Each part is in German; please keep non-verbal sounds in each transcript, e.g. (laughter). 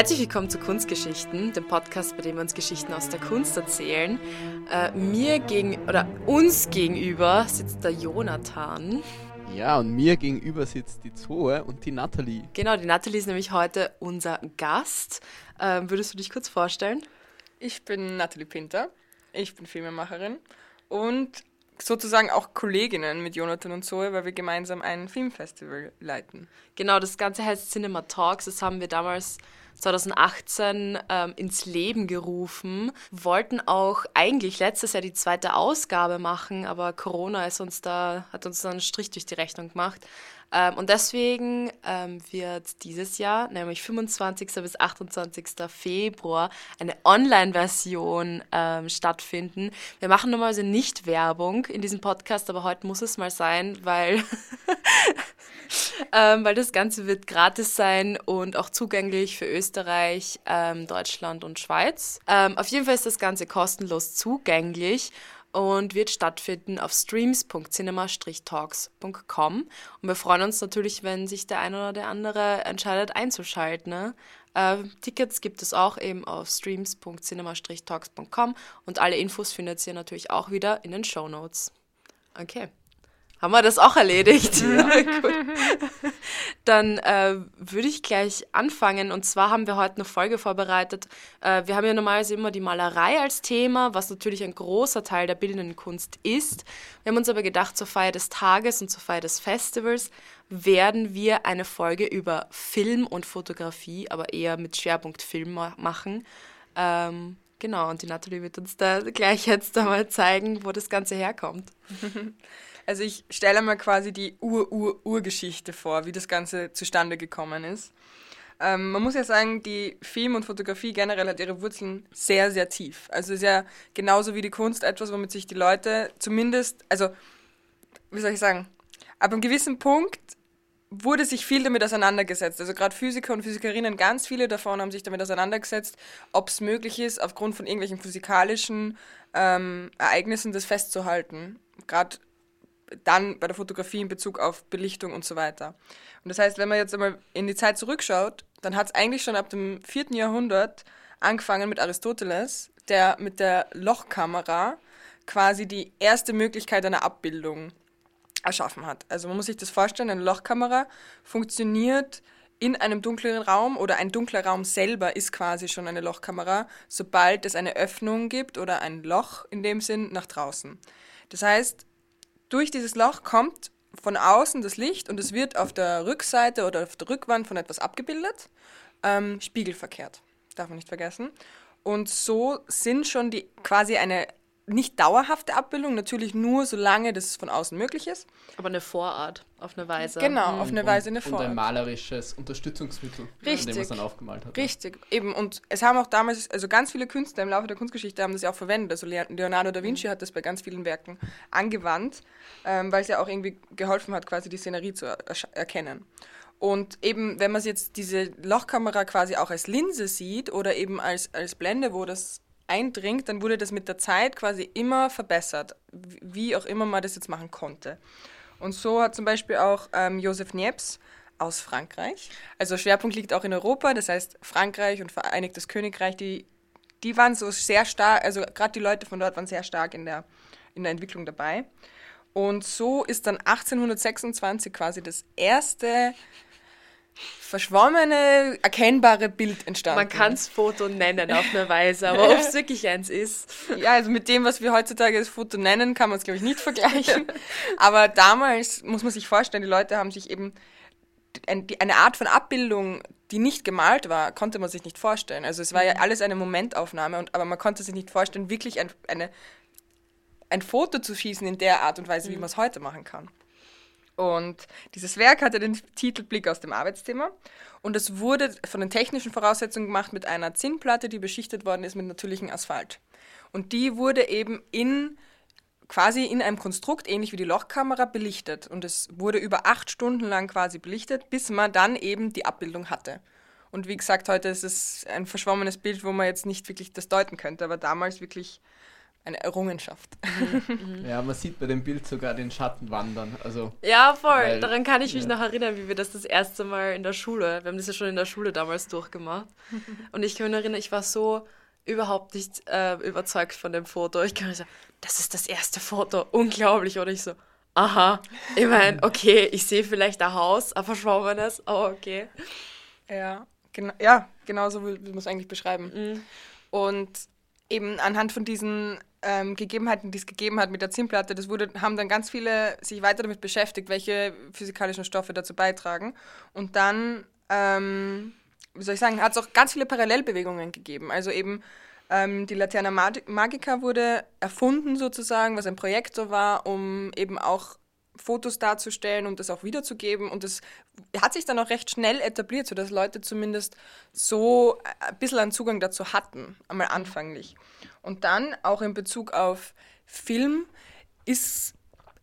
Herzlich willkommen zu Kunstgeschichten, dem Podcast, bei dem wir uns Geschichten aus der Kunst erzählen. Äh, mir gegen oder uns gegenüber sitzt der Jonathan. Ja, und mir gegenüber sitzt die Zoe und die Nathalie. Genau, die Nathalie ist nämlich heute unser Gast. Äh, würdest du dich kurz vorstellen? Ich bin Nathalie Pinter. Ich bin Filmemacherin und sozusagen auch Kolleginnen mit Jonathan und Zoe, weil wir gemeinsam ein Filmfestival leiten. Genau, das Ganze heißt Cinema Talks. Das haben wir damals 2018 ähm, ins Leben gerufen. Wollten auch eigentlich letztes Jahr die zweite Ausgabe machen, aber Corona ist uns da, hat uns da einen Strich durch die Rechnung gemacht. Ähm, und deswegen ähm, wird dieses Jahr, nämlich 25. bis 28. Februar, eine Online-Version ähm, stattfinden. Wir machen normalerweise nicht Werbung in diesem Podcast, aber heute muss es mal sein, weil, (laughs) ähm, weil das Ganze wird gratis sein und auch zugänglich für Österreich, ähm, Deutschland und Schweiz. Ähm, auf jeden Fall ist das Ganze kostenlos zugänglich und wird stattfinden auf streams.cinema-talks.com. Und wir freuen uns natürlich, wenn sich der eine oder der andere entscheidet einzuschalten. Ne? Äh, Tickets gibt es auch eben auf streams.cinema-talks.com und alle Infos findet ihr natürlich auch wieder in den Show Notes. Okay haben wir das auch erledigt. Ja. (laughs) Dann äh, würde ich gleich anfangen. Und zwar haben wir heute eine Folge vorbereitet. Äh, wir haben ja normalerweise immer die Malerei als Thema, was natürlich ein großer Teil der bildenden Kunst ist. Wir haben uns aber gedacht, zur Feier des Tages und zur Feier des Festivals werden wir eine Folge über Film und Fotografie, aber eher mit Schwerpunkt Film machen. Ähm, genau, und die Nathalie wird uns da gleich jetzt einmal zeigen, wo das Ganze herkommt. (laughs) Also ich stelle mir quasi die Ur-Ur-Urgeschichte vor, wie das Ganze zustande gekommen ist. Ähm, man muss ja sagen, die Film und Fotografie generell hat ihre Wurzeln sehr, sehr tief. Also ist ja genauso wie die Kunst etwas, womit sich die Leute zumindest, also wie soll ich sagen, ab einem gewissen Punkt wurde sich viel damit auseinandergesetzt. Also gerade Physiker und Physikerinnen, ganz viele davon haben sich damit auseinandergesetzt, ob es möglich ist, aufgrund von irgendwelchen physikalischen ähm, Ereignissen das festzuhalten. Gerade dann bei der Fotografie in Bezug auf Belichtung und so weiter. Und das heißt, wenn man jetzt einmal in die Zeit zurückschaut, dann hat es eigentlich schon ab dem 4. Jahrhundert angefangen mit Aristoteles, der mit der Lochkamera quasi die erste Möglichkeit einer Abbildung erschaffen hat. Also man muss sich das vorstellen, eine Lochkamera funktioniert in einem dunkleren Raum oder ein dunkler Raum selber ist quasi schon eine Lochkamera, sobald es eine Öffnung gibt oder ein Loch in dem Sinn nach draußen. Das heißt, durch dieses Loch kommt von außen das Licht und es wird auf der Rückseite oder auf der Rückwand von etwas abgebildet, ähm, spiegelverkehrt, darf man nicht vergessen. Und so sind schon die quasi eine nicht dauerhafte Abbildung, natürlich nur solange das von außen möglich ist. Aber eine Vorart, auf eine Weise. Genau, mhm. auf eine Weise eine Vorart. Und ein malerisches Unterstützungsmittel, Richtig. indem man es dann aufgemalt hat. Richtig, eben. Und es haben auch damals, also ganz viele Künstler im Laufe der Kunstgeschichte haben das ja auch verwendet. Also Leonardo da Vinci hat das bei ganz vielen Werken angewandt, ähm, weil es ja auch irgendwie geholfen hat, quasi die Szenerie zu er erkennen. Und eben, wenn man jetzt diese Lochkamera quasi auch als Linse sieht oder eben als, als Blende, wo das eindringt, dann wurde das mit der Zeit quasi immer verbessert, wie auch immer man das jetzt machen konnte. Und so hat zum Beispiel auch ähm, Josef Niepce aus Frankreich, also Schwerpunkt liegt auch in Europa, das heißt Frankreich und Vereinigtes Königreich, die, die waren so sehr stark, also gerade die Leute von dort waren sehr stark in der, in der Entwicklung dabei. Und so ist dann 1826 quasi das erste verschwommene, erkennbare Bild entstanden. Man kann es Foto nennen auf eine Weise, aber (laughs) ob es wirklich eins ist. Ja, also mit dem, was wir heutzutage als Foto nennen, kann man es, glaube ich, nicht vergleichen. (laughs) aber damals muss man sich vorstellen, die Leute haben sich eben eine Art von Abbildung, die nicht gemalt war, konnte man sich nicht vorstellen. Also es war ja mhm. alles eine Momentaufnahme, und, aber man konnte sich nicht vorstellen, wirklich ein, eine, ein Foto zu schießen in der Art und Weise, wie mhm. man es heute machen kann. Und dieses Werk hatte den Titel Blick aus dem Arbeitszimmer. Und es wurde von den technischen Voraussetzungen gemacht mit einer Zinnplatte, die beschichtet worden ist mit natürlichem Asphalt. Und die wurde eben in quasi in einem Konstrukt, ähnlich wie die Lochkamera, belichtet. Und es wurde über acht Stunden lang quasi belichtet, bis man dann eben die Abbildung hatte. Und wie gesagt, heute ist es ein verschwommenes Bild, wo man jetzt nicht wirklich das deuten könnte, aber damals wirklich eine Errungenschaft. (laughs) Ja, man sieht bei dem Bild sogar den Schatten wandern. Also Ja, voll. Weil- Daran kann ich mich ja. noch erinnern, wie wir das das erste Mal in der Schule, wir haben das ja schon in der Schule damals durchgemacht. (laughs) Und ich kann mich erinnern, ich war so überhaupt nicht äh, überzeugt von dem Foto. Ich kann mir so, das ist das erste Foto, unglaublich. Und ich so, aha, ich meine, (laughs) okay, ich sehe vielleicht ein Haus, ein verschwommenes, aber okay. Ja, genau, ja, genau so will man es eigentlich beschreiben. Mhm. Und eben anhand von diesen ähm, Gegebenheiten, die es gegeben hat mit der Zinnplatte, das wurde, haben dann ganz viele sich weiter damit beschäftigt, welche physikalischen Stoffe dazu beitragen. Und dann, ähm, wie soll ich sagen, hat es auch ganz viele Parallelbewegungen gegeben. Also eben ähm, die Laterna Mag- Magica wurde erfunden sozusagen, was ein Projektor war, um eben auch Fotos darzustellen und das auch wiederzugeben. Und das hat sich dann auch recht schnell etabliert, sodass Leute zumindest so ein bisschen einen Zugang dazu hatten, einmal anfanglich. Und dann auch in Bezug auf Film ist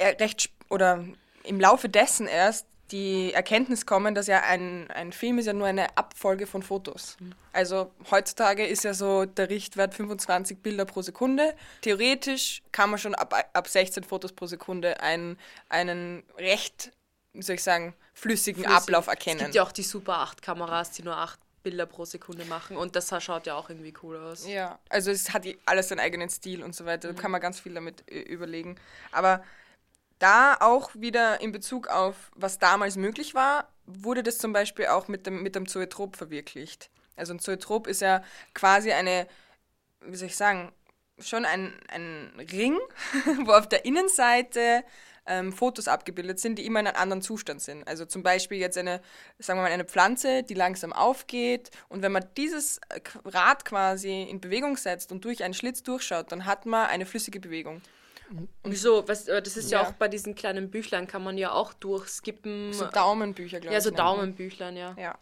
recht oder im Laufe dessen erst die Erkenntnis kommen, dass ja ein, ein Film ist ja nur eine Abfolge von Fotos. Also heutzutage ist ja so der Richtwert 25 Bilder pro Sekunde. Theoretisch kann man schon ab, ab 16 Fotos pro Sekunde einen, einen recht, wie soll ich sagen, flüssigen Flüssig. Ablauf Es erkennen. gibt ja auch die Super 8 Kameras, die nur 8 Bilder pro Sekunde machen und das schaut ja auch irgendwie cool aus. Ja, also es hat alles seinen eigenen Stil und so weiter. Da kann man ganz viel damit überlegen. Aber da auch wieder in Bezug auf, was damals möglich war, wurde das zum Beispiel auch mit dem, mit dem Zoetrop verwirklicht. Also ein Zoetrop ist ja quasi eine, wie soll ich sagen, schon ein, ein Ring, (laughs) wo auf der Innenseite ähm, Fotos abgebildet sind, die immer in einem anderen Zustand sind. Also zum Beispiel jetzt eine, sagen wir mal, eine Pflanze, die langsam aufgeht und wenn man dieses äh, Rad quasi in Bewegung setzt und durch einen Schlitz durchschaut, dann hat man eine flüssige Bewegung. Wieso? Was, das ist ja. Ja. auch bei diesen kleinen Büchlein, kann man ja auch durchskippen. So Daumenbücher, glaube ja, ich. so nennt man. Daumenbüchlein, ja. Ja,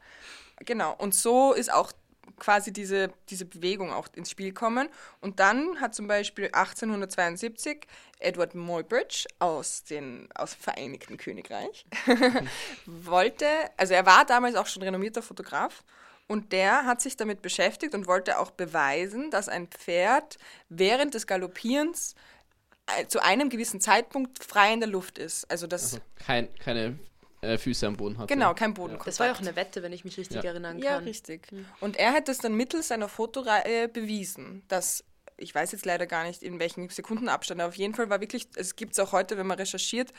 genau. Und so ist auch quasi diese, diese Bewegung auch ins Spiel kommen. Und dann hat zum Beispiel 1872 Edward Muybridge aus, den, aus dem Vereinigten Königreich (laughs) wollte, also er war damals auch schon renommierter Fotograf und der hat sich damit beschäftigt und wollte auch beweisen, dass ein Pferd während des Galoppierens zu einem gewissen Zeitpunkt frei in der Luft ist. Also das, Also kein, keine äh, Füße am Boden hat. genau, kein Bodenkontakt. Das war ja auch eine Wette, wenn ich mich richtig Ja. erinnern Ja, kann. richtig. Und er hat das dann mittels seiner Fotoreihe bewiesen, dass ich weiß jetzt leider gar nicht, in welchem Sekundenabstand, aber auf jeden Fall war wirklich, es gibt es auch heute, wenn man recherchiert,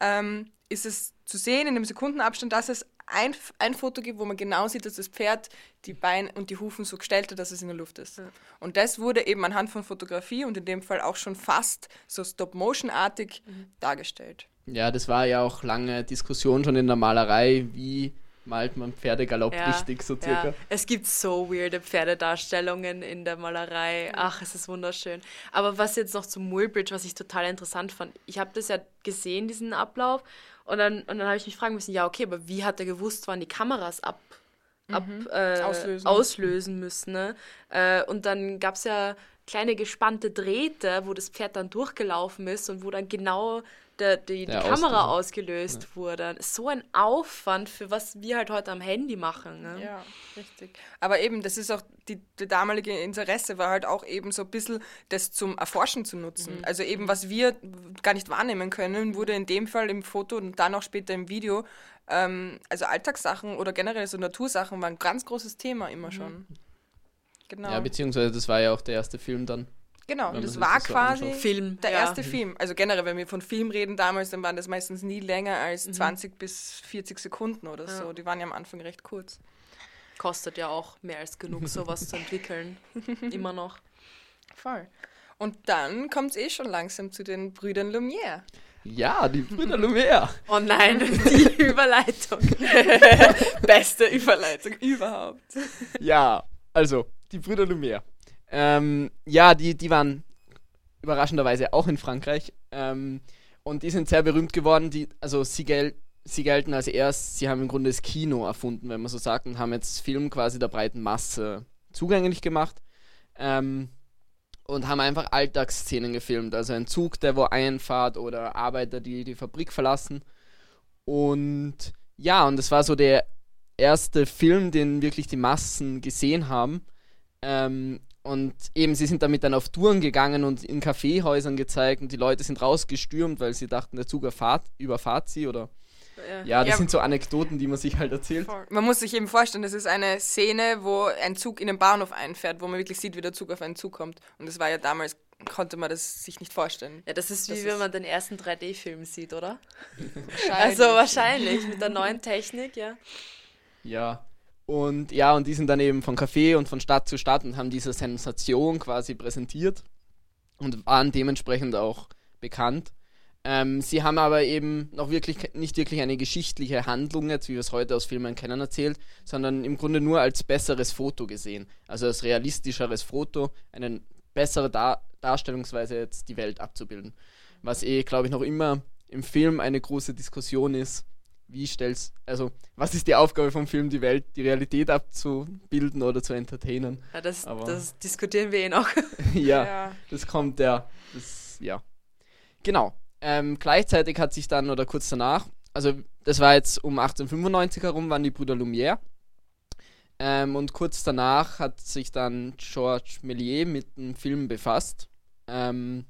ähm, ist es zu sehen in dem Sekundenabstand, dass es ein, ein Foto gibt, wo man genau sieht, dass das Pferd die Beine und die Hufen so gestellt hat, dass es in der Luft ist. Und das wurde eben anhand von Fotografie und in dem Fall auch schon fast so Stop-Motion-artig dargestellt. Ja, das war ja auch lange Diskussion schon in der Malerei, wie malt man Pferdegalopp richtig, so circa. Ja. Es gibt so weirde Pferdedarstellungen in der Malerei. Ach, es ist wunderschön. Aber was jetzt noch zum Mullbridge, was ich total interessant fand, ich habe das ja gesehen, diesen Ablauf, und dann, und dann habe ich mich fragen müssen, ja, okay, aber wie hat er gewusst, wann die Kameras ab, ab äh, Auslösen. auslösen. müssen? Ne? Äh, und dann gab es ja kleine gespannte Drähte, wo das Pferd dann durchgelaufen ist und wo dann genau der, die, die Der Kamera Auslöser. ausgelöst wurde. So ein Aufwand für was wir halt heute am Handy machen. Ne? Ja, richtig. Aber eben, das ist auch, die, die damalige Interesse war halt auch eben so ein bisschen das zum Erforschen zu nutzen. Also eben, was wir gar nicht wahrnehmen können, wurde in dem Fall im Foto und dann auch später im Video, ähm, also Alltagssachen oder generell so Natursachen waren ein ganz großes Thema immer schon. Genau. Ja, beziehungsweise das war ja auch der erste Film dann. Genau, man das war das quasi. Film. der ja. erste Film. Also generell, wenn wir von Film reden damals, dann waren das meistens nie länger als 20 bis 40 Sekunden oder Ja. so. Die waren ja am Anfang recht kurz. Kostet ja auch mehr als genug, sowas zu entwickeln. (laughs) Immer noch. Voll. Und dann kommt es eh schon langsam zu den Brüdern Lumière. Ja, die Brüder Lumière. Oh nein, die (laughs) Überleitung. (laughs) Beste Überleitung überhaupt. Ja, also, die Brüder Lumière. Ähm, ja, die, die waren überraschenderweise auch in Frankreich. Ähm, und die sind sehr berühmt geworden. Die, also sie, gel sie gelten als erst, sie haben im Grunde das Kino erfunden, wenn man so sagt, und haben jetzt Film quasi der breiten Masse zugänglich gemacht. Ähm, und haben einfach Alltagsszenen gefilmt. Also ein Zug, der wo einfahrt oder Arbeiter, die die Fabrik verlassen. Und ja, und das war so der erste Film, den wirklich die Massen gesehen haben. Ähm, und eben, sie sind damit dann auf Touren gegangen und in Kaffeehäusern gezeigt und die Leute sind rausgestürmt, weil sie dachten, der Zug erfahrt, überfahrt sie oder. Ja. Ja, das Ja. sind so Anekdoten, die man sich halt erzählt. Man muss sich eben vorstellen, das ist eine Szene, wo ein Zug in den Bahnhof einfährt, wo man wirklich sieht, wie der Zug auf einen Zug kommt. Und das war ja damals, konnte man das sich nicht vorstellen. Ja, das ist wie Das wenn ist- man den ersten 3D-Film sieht, oder? (laughs) Wahrscheinlich. Also wahrscheinlich mit der neuen Technik, ja. Ja. Und ja, und die sind dann eben von Café und von Stadt zu Stadt und haben diese Sensation quasi präsentiert und waren dementsprechend auch bekannt. Ähm, sie haben aber eben noch wirklich nicht wirklich eine geschichtliche Handlung jetzt, wie wir es heute aus Filmen kennen, erzählt, sondern im Grunde nur als besseres Foto gesehen. Also als realistischeres Foto, eine bessere Dar Darstellungsweise jetzt die Welt abzubilden. Was eh, glaube ich, noch immer im Film eine große Diskussion ist, wie stellst, also was ist die Aufgabe vom Film, die Welt, die Realität abzubilden oder zu entertainen? ja das, das diskutieren wir eh noch. (laughs) ja, Ja. das kommt ja, das, ja. Genau. Ähm, gleichzeitig hat sich dann, oder kurz danach, also das war jetzt um 1895 herum, waren die Brüder Lumière. Ähm, und kurz danach hat sich dann Georges Méliès mit dem Film befasst. Ähm,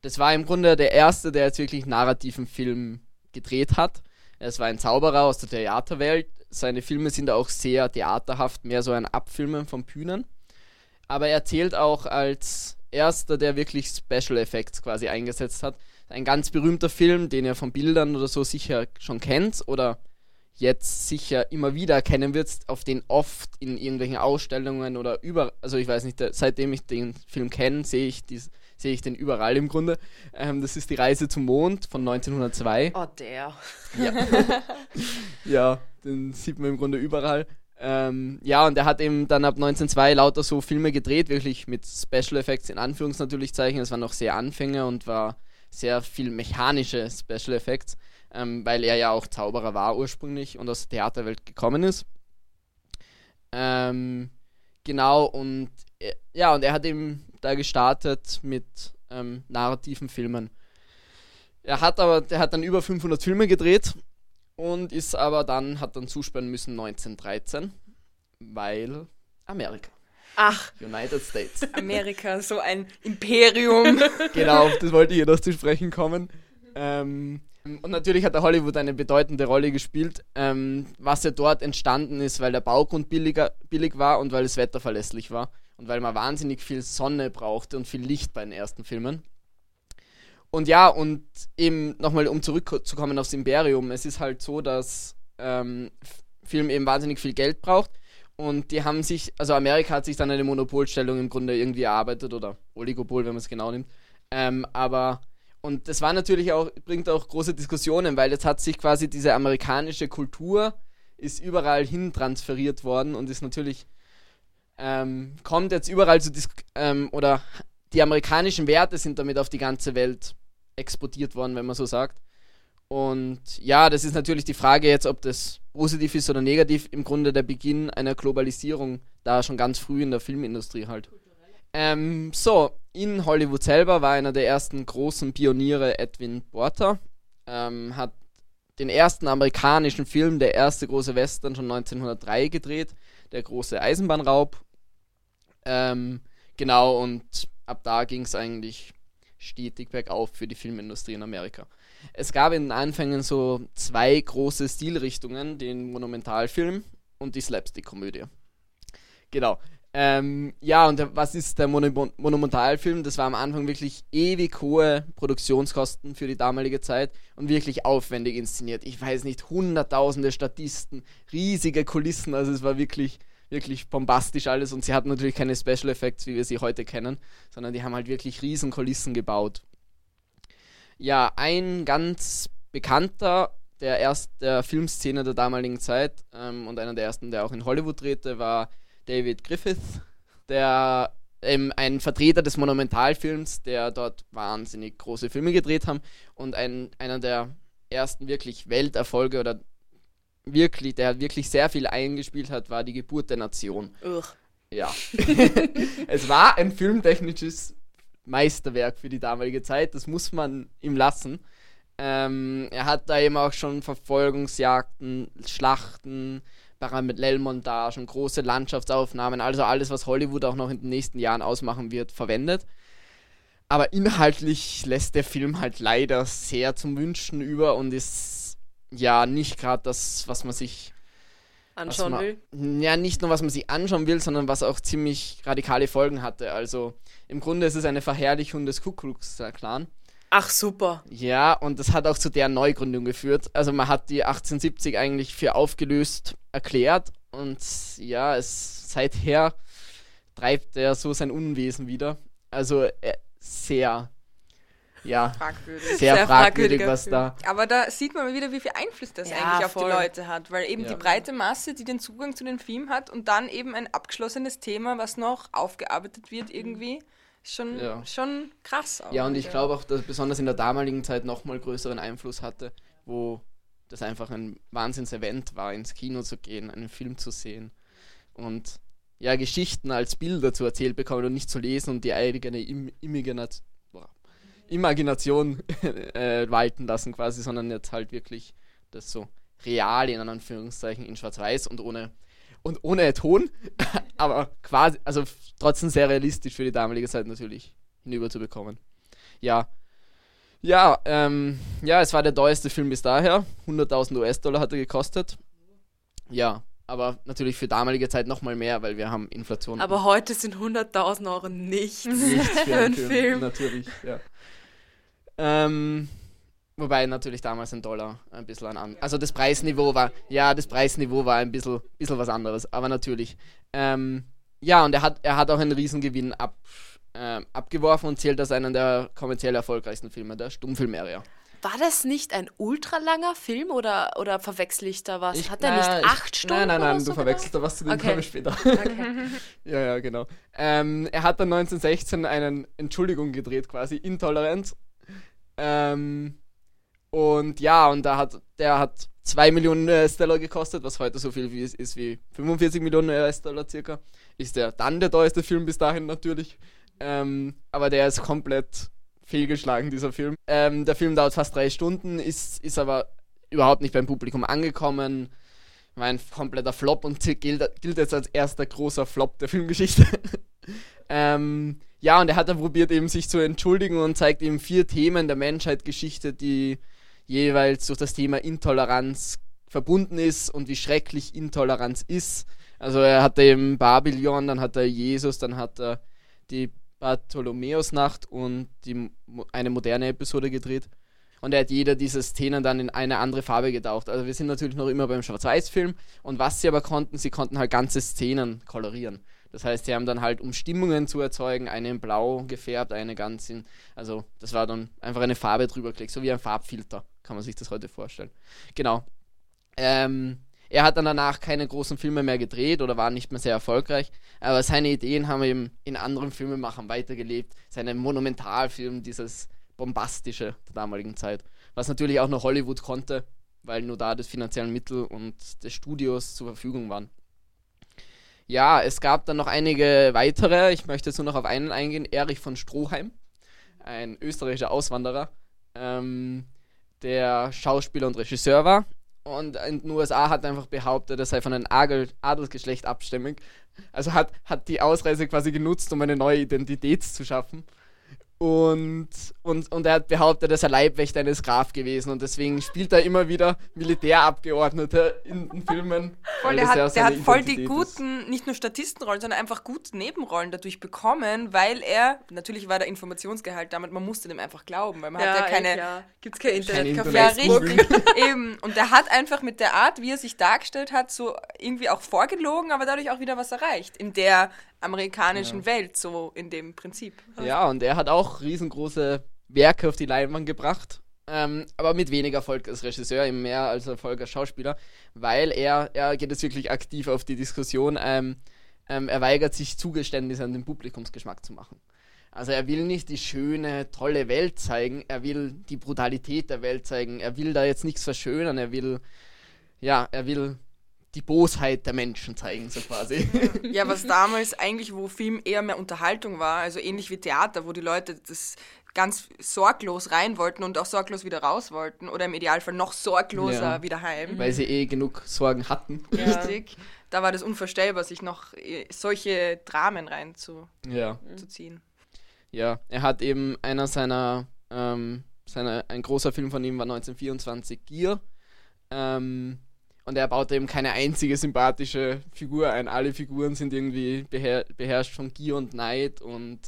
das war im Grunde der erste, der jetzt wirklich narrativen Film gedreht hat. Es war ein Zauberer aus der Theaterwelt. Seine Filme sind auch sehr theaterhaft, mehr so ein Abfilmen von Bühnen. Aber er zählt auch als erster, der wirklich Special Effects quasi eingesetzt hat. Ein ganz berühmter Film, den ihr von Bildern oder so sicher schon kennt oder jetzt sicher immer wieder erkennen wird, auf den oft in irgendwelchen Ausstellungen oder über, also ich weiß nicht, seitdem ich den Film kenne, sehe ich dies, sehe ich den überall im Grunde. Ähm, das ist die Reise zum Mond von 1902. Oh, der. Ja. (laughs) ja, den sieht man im Grunde überall. Ähm, ja, und er hat eben dann ab 1902 lauter so Filme gedreht, wirklich mit Special Effects in Anführungs natürlich Zeichen. Es waren noch sehr Anfänger und war sehr viel mechanische Special Effects, ähm, weil er ja auch Zauberer war ursprünglich und aus der Theaterwelt gekommen ist. Ähm, genau, und äh, ja, und er hat eben da gestartet mit ähm, narrativen Filmen. Er hat aber, der hat dann über 500 Filme gedreht und ist aber dann, hat dann zusperren müssen 1913, weil Amerika, Ach, United States. (laughs) Amerika, so ein Imperium. (laughs) genau, das wollte ich hier noch zu sprechen kommen. Ähm, und natürlich hat der Hollywood eine bedeutende Rolle gespielt, ähm, was ja dort entstanden ist, weil der Baugrund billiger, billig war und weil das Wetter verlässlich war und weil man wahnsinnig viel Sonne brauchte und viel Licht bei den ersten Filmen. Und ja, und eben nochmal, um zurückzukommen aufs Imperium, es ist halt so, dass ähm, Film eben wahnsinnig viel Geld braucht und die haben sich, also Amerika hat sich dann eine Monopolstellung im Grunde irgendwie erarbeitet oder Oligopol, wenn man es genau nimmt. Ähm, aber, und das war natürlich auch, bringt auch große Diskussionen, weil jetzt hat sich quasi diese amerikanische Kultur ist überall hin transferiert worden und ist natürlich, ähm, kommt jetzt überall zu, Dis ähm, oder die amerikanischen Werte sind damit auf die ganze Welt exportiert worden, wenn man so sagt. Und ja, das ist natürlich die Frage jetzt, ob das positiv ist oder negativ. Im Grunde der Beginn einer Globalisierung, da schon ganz früh in der Filmindustrie halt. Ähm, so, in Hollywood selber war einer der ersten großen Pioniere Edwin Porter. Ähm, hat den ersten amerikanischen Film, der erste große Western, schon 1903 gedreht, der große Eisenbahnraub. Ähm, genau, und ab da ging es eigentlich stetig bergauf für die Filmindustrie in Amerika. Es gab in den Anfängen so zwei große Stilrichtungen, den Monumentalfilm und die Slapstick-Komödie. Genau. Ähm, ja, und was ist der Mono Monumentalfilm? Das war am Anfang wirklich ewig hohe Produktionskosten für die damalige Zeit und wirklich aufwendig inszeniert. Ich weiß nicht, hunderttausende Statisten, riesige Kulissen, also es war wirklich, wirklich bombastisch alles und sie hatten natürlich keine Special Effects, wie wir sie heute kennen, sondern die haben halt wirklich riesen Kulissen gebaut. Ja, ein ganz bekannter der erst der Filmszene der damaligen Zeit ähm, und einer der ersten, der auch in Hollywood drehte, war David Griffith, der ähm, ein Vertreter des Monumentalfilms, der dort wahnsinnig große Filme gedreht haben und ein, einer der ersten wirklich Welterfolge oder wirklich, der wirklich sehr viel eingespielt hat, war die Geburt der Nation. Ugh. Ja. (laughs) (laughs) es war ein filmtechnisches Meisterwerk für die damalige Zeit, das muss man ihm lassen. Ähm, er hat da eben auch schon Verfolgungsjagden, Schlachten, Parallelmontagen, große Landschaftsaufnahmen, also alles, was Hollywood auch noch in den nächsten Jahren ausmachen wird, verwendet. Aber inhaltlich lässt der Film halt leider sehr zum Wünschen über und ist ja nicht gerade das, was man sich anschauen man, will. Ja, nicht nur was man sich anschauen will, sondern was auch ziemlich radikale Folgen hatte. Also im Grunde ist es eine Verherrlichung des Ku Klux Klan. Ach super. Ja, und das hat auch zu deren Neugründung geführt. Also man hat die 1870 eigentlich für aufgelöst erklärt und ja, es seither treibt er so sein Unwesen wieder. Also äh, sehr, ja, Fragwürdig. sehr, Sehr fragwürdig, was Film. da. Aber da sieht man mal wieder, wie viel Einfluss das Ja, eigentlich auf voll. die Leute hat, weil eben Ja. die breite Masse, die den Zugang zu den Film hat und dann eben ein abgeschlossenes Thema, was noch aufgearbeitet wird irgendwie, schon, Ja. schon krass. auch. Ja, und ich glaube auch, dass besonders in der damaligen Zeit nochmal größeren Einfluss hatte, wo das einfach ein Wahnsinns-Event war, ins Kino zu gehen, einen Film zu sehen und ja, Geschichten als Bilder zu erzählt bekommen und nicht zu lesen und die eigene Im boah, Imagination (laughs) äh, walten lassen quasi, sondern jetzt halt wirklich das so real in Anführungszeichen in Schwarz-Weiß und ohne und ohne Ton, (laughs) aber quasi, also trotzdem sehr realistisch für die damalige Zeit natürlich hinüber zu bekommen. Ja. Ja, ähm, ja, es war der teuerste Film bis daher. 100.000 US-Dollar hat er gekostet. Ja, aber natürlich für damalige Zeit nochmal mehr, weil wir haben Inflation. Aber heute sind 100.000 Euro nichts nichts für einen Film. Natürlich, ja. Ähm, wobei natürlich damals ein Dollar ein bisschen an. Also das Preisniveau war, ja, das Preisniveau war ein bisschen, bisschen was anderes, aber natürlich. Ähm, ja, und er hat, er hat auch einen Riesengewinn ab, ähm, abgeworfen und zählt als einen der kommerziell erfolgreichsten Filme der Stummfilm-Area. War das nicht ein ultralanger Film oder, oder verwechsel ich da was? Ich- Hat er nicht ich- acht Stunden? Nein, nein, nein, oder du so verwechselst da was zu den Okay. kommen später. Okay. (laughs) Ja, ja, genau. Ähm, er hat dann 1916 einen Entschuldigung gedreht, quasi Intolerant. Ähm, und ja, und da hat, der hat 2 Millionen US-Dollar gekostet, was heute so viel wie ist wie 45 Millionen US-Dollar circa. Ist der dann der teuerste Film bis dahin natürlich. Ähm, aber der ist komplett fehlgeschlagen, dieser Film. Ähm, der Film dauert fast drei Stunden, ist, ist aber überhaupt nicht beim Publikum angekommen. War ein kompletter Flop und gilt, gilt jetzt als erster großer Flop der Filmgeschichte. (laughs) ähm, ja, und er hat dann probiert, eben sich zu entschuldigen und zeigt eben vier Themen der Menschheitsgeschichte, die jeweils durch das Thema Intoleranz verbunden ist und wie schrecklich Intoleranz ist. Also er hat eben Babylon, dann hat er Jesus, dann hat er die Bartholomäusnacht und die, eine moderne Episode gedreht. Und er hat jeder dieser Szenen dann in eine andere Farbe getaucht. Also wir sind natürlich noch immer beim Schwarz-Weiß-Film. Und was sie aber konnten, sie konnten halt ganze Szenen kolorieren. Das heißt, sie haben dann halt, um Stimmungen zu erzeugen, eine in Blau gefärbt, eine ganz in. Also, das war dann einfach eine Farbe drüber gelegt, so wie ein Farbfilter, kann man sich das heute vorstellen. Genau. Ähm, er hat dann danach keine großen Filme mehr gedreht oder war nicht mehr sehr erfolgreich, aber seine Ideen haben eben in anderen Filmemachern weitergelebt. Seine Monumentalfilm, dieses bombastische der damaligen Zeit, was natürlich auch noch Hollywood konnte, weil nur da das finanziellen Mittel und des Studios zur Verfügung waren. Ja, es gab dann noch einige weitere. Ich möchte jetzt nur noch auf einen eingehen. Erich von Stroheim, ein österreichischer Auswanderer, ähm, der Schauspieler und Regisseur war. Und in den USA hat einfach behauptet, er sei von einem Adel Adelsgeschlecht abstämmig. Also hat, hat die Ausreise quasi genutzt, um eine neue Identität zu schaffen. Und, und, und er hat behauptet, er sei Leibwächter eines Graf gewesen. Und deswegen spielt er immer wieder Militärabgeordnete in den Filmen. Voll, der ja hat, der hat voll die Identität ist. guten, nicht nur Statistenrollen, sondern einfach gute Nebenrollen dadurch bekommen, weil er, natürlich war der Informationsgehalt damit, man musste dem einfach glauben, weil man hat ja keine, Gibt es kein Kein Internetcafé? Ja, Internet. richtig. Eben. Und der hat einfach mit der Art, wie er sich dargestellt hat, so irgendwie auch vorgelogen, aber dadurch auch wieder was erreicht. In der amerikanischen Welt, so in dem Prinzip. Ja, und er hat auch riesengroße Werke auf die Leinwand gebracht. Ähm, aber mit weniger Erfolg als Regisseur, eben mehr als Erfolg als Schauspieler, weil er, er geht jetzt wirklich aktiv auf die Diskussion, ähm, ähm, er weigert sich Zugeständnisse an den Publikumsgeschmack zu machen. Also er will nicht die schöne, tolle Welt zeigen, er will die Brutalität der Welt zeigen, er will da jetzt nichts verschönern, er will, ja, er will die Bosheit der Menschen zeigen, so quasi. (laughs) Ja, was damals eigentlich, wo Film eher mehr Unterhaltung war, also ähnlich wie Theater, wo die Leute das ganz sorglos rein wollten und auch sorglos wieder raus wollten oder im Idealfall noch sorgloser Ja. wieder heim. Weil sie eh genug Sorgen hatten. Richtig. Da war das unvorstellbar, sich noch äh, solche Dramen reinzuziehen. Ja. Ja, er hat eben einer seiner, ähm, seiner, ein großer Film von ihm war 1924 Gier. Ähm, und er baut eben keine einzige sympathische Figur ein. Alle Figuren sind irgendwie beher beherrscht von Gier und Neid und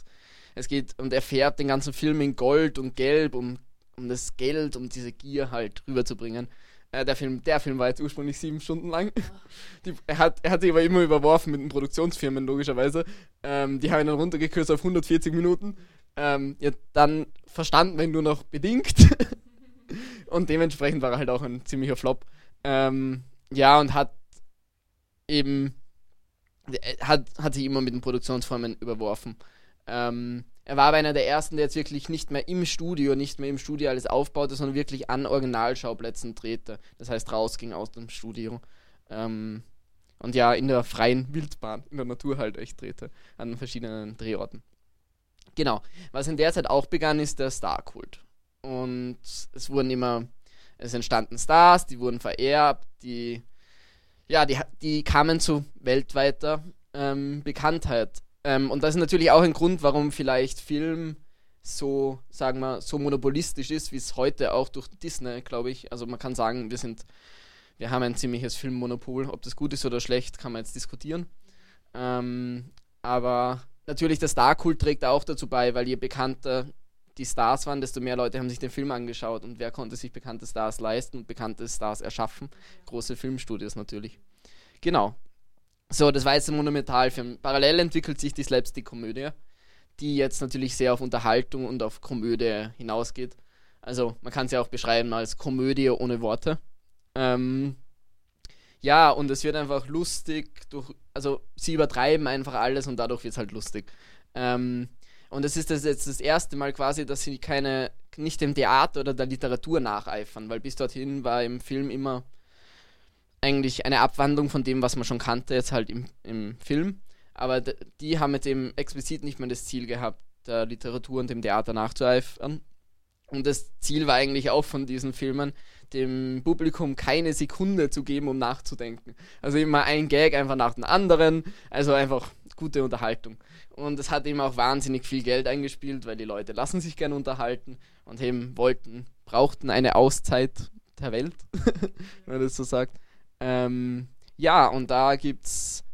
es geht, und er färbt den ganzen Film in Gold und Gelb, um, um das Geld, um diese Gier halt rüberzubringen. Äh, der, Film, der Film war jetzt ursprünglich sieben Stunden lang. (laughs) Die, er, hat, er hat sich aber immer überworfen mit den Produktionsfirmen, logischerweise. Ähm, die haben ihn dann runtergekürzt auf 140 Minuten. Ähm, ja, dann verstanden wir ihn nur noch bedingt. (laughs) und dementsprechend war er halt auch ein ziemlicher Flop. Ähm, ja, und hat eben äh, hat, hat sich immer mit den Produktionsformen überworfen. Ähm, er war aber einer der ersten, der jetzt wirklich nicht mehr im Studio, nicht mehr im Studio alles aufbaute, sondern wirklich an Originalschauplätzen drehte. Das heißt, rausging aus dem Studio. Ähm, und ja, in der freien Wildbahn, in der Natur halt echt drehte, an verschiedenen Drehorten. Genau. Was in der Zeit auch begann, ist der Star-Kult. Und es wurden immer, es entstanden Stars, die wurden vererbt, die, ja, die, die kamen zu weltweiter ähm, Bekanntheit. Ähm, und das ist natürlich auch ein Grund, warum vielleicht Film so, sagen wir, so monopolistisch ist, wie es heute auch durch Disney, glaube ich. Also man kann sagen, wir sind, wir haben ein ziemliches Filmmonopol. Ob das gut ist oder schlecht, kann man jetzt diskutieren. Ähm, aber natürlich der Star-Kult trägt auch dazu bei, weil je bekannter die Stars waren, desto mehr Leute haben sich den Film angeschaut und wer konnte sich bekannte Stars leisten und bekannte Stars erschaffen? Große Filmstudios natürlich. Genau. So, das ein Monumentalfilm. Parallel entwickelt sich die Slapstick-Komödie, die jetzt natürlich sehr auf Unterhaltung und auf Komödie hinausgeht. Also, man kann sie auch beschreiben als Komödie ohne Worte. Ähm, ja, und es wird einfach lustig, durch, also sie übertreiben einfach alles und dadurch wird es halt lustig. Ähm, und es ist das jetzt das erste Mal quasi, dass sie keine, nicht dem Theater oder der Literatur nacheifern, weil bis dorthin war im Film immer eigentlich eine Abwandlung von dem, was man schon kannte, jetzt halt im, im Film. Aber die haben jetzt eben explizit nicht mehr das Ziel gehabt, der Literatur und dem Theater nachzueifern. Und das Ziel war eigentlich auch von diesen Filmen, dem Publikum keine Sekunde zu geben, um nachzudenken. Also immer ein Gag einfach nach dem anderen. Also einfach gute Unterhaltung. Und es hat eben auch wahnsinnig viel Geld eingespielt, weil die Leute lassen sich gerne unterhalten und eben wollten, brauchten eine Auszeit der Welt, (laughs) wenn man das so sagt. Ähm, ja, und da gibt's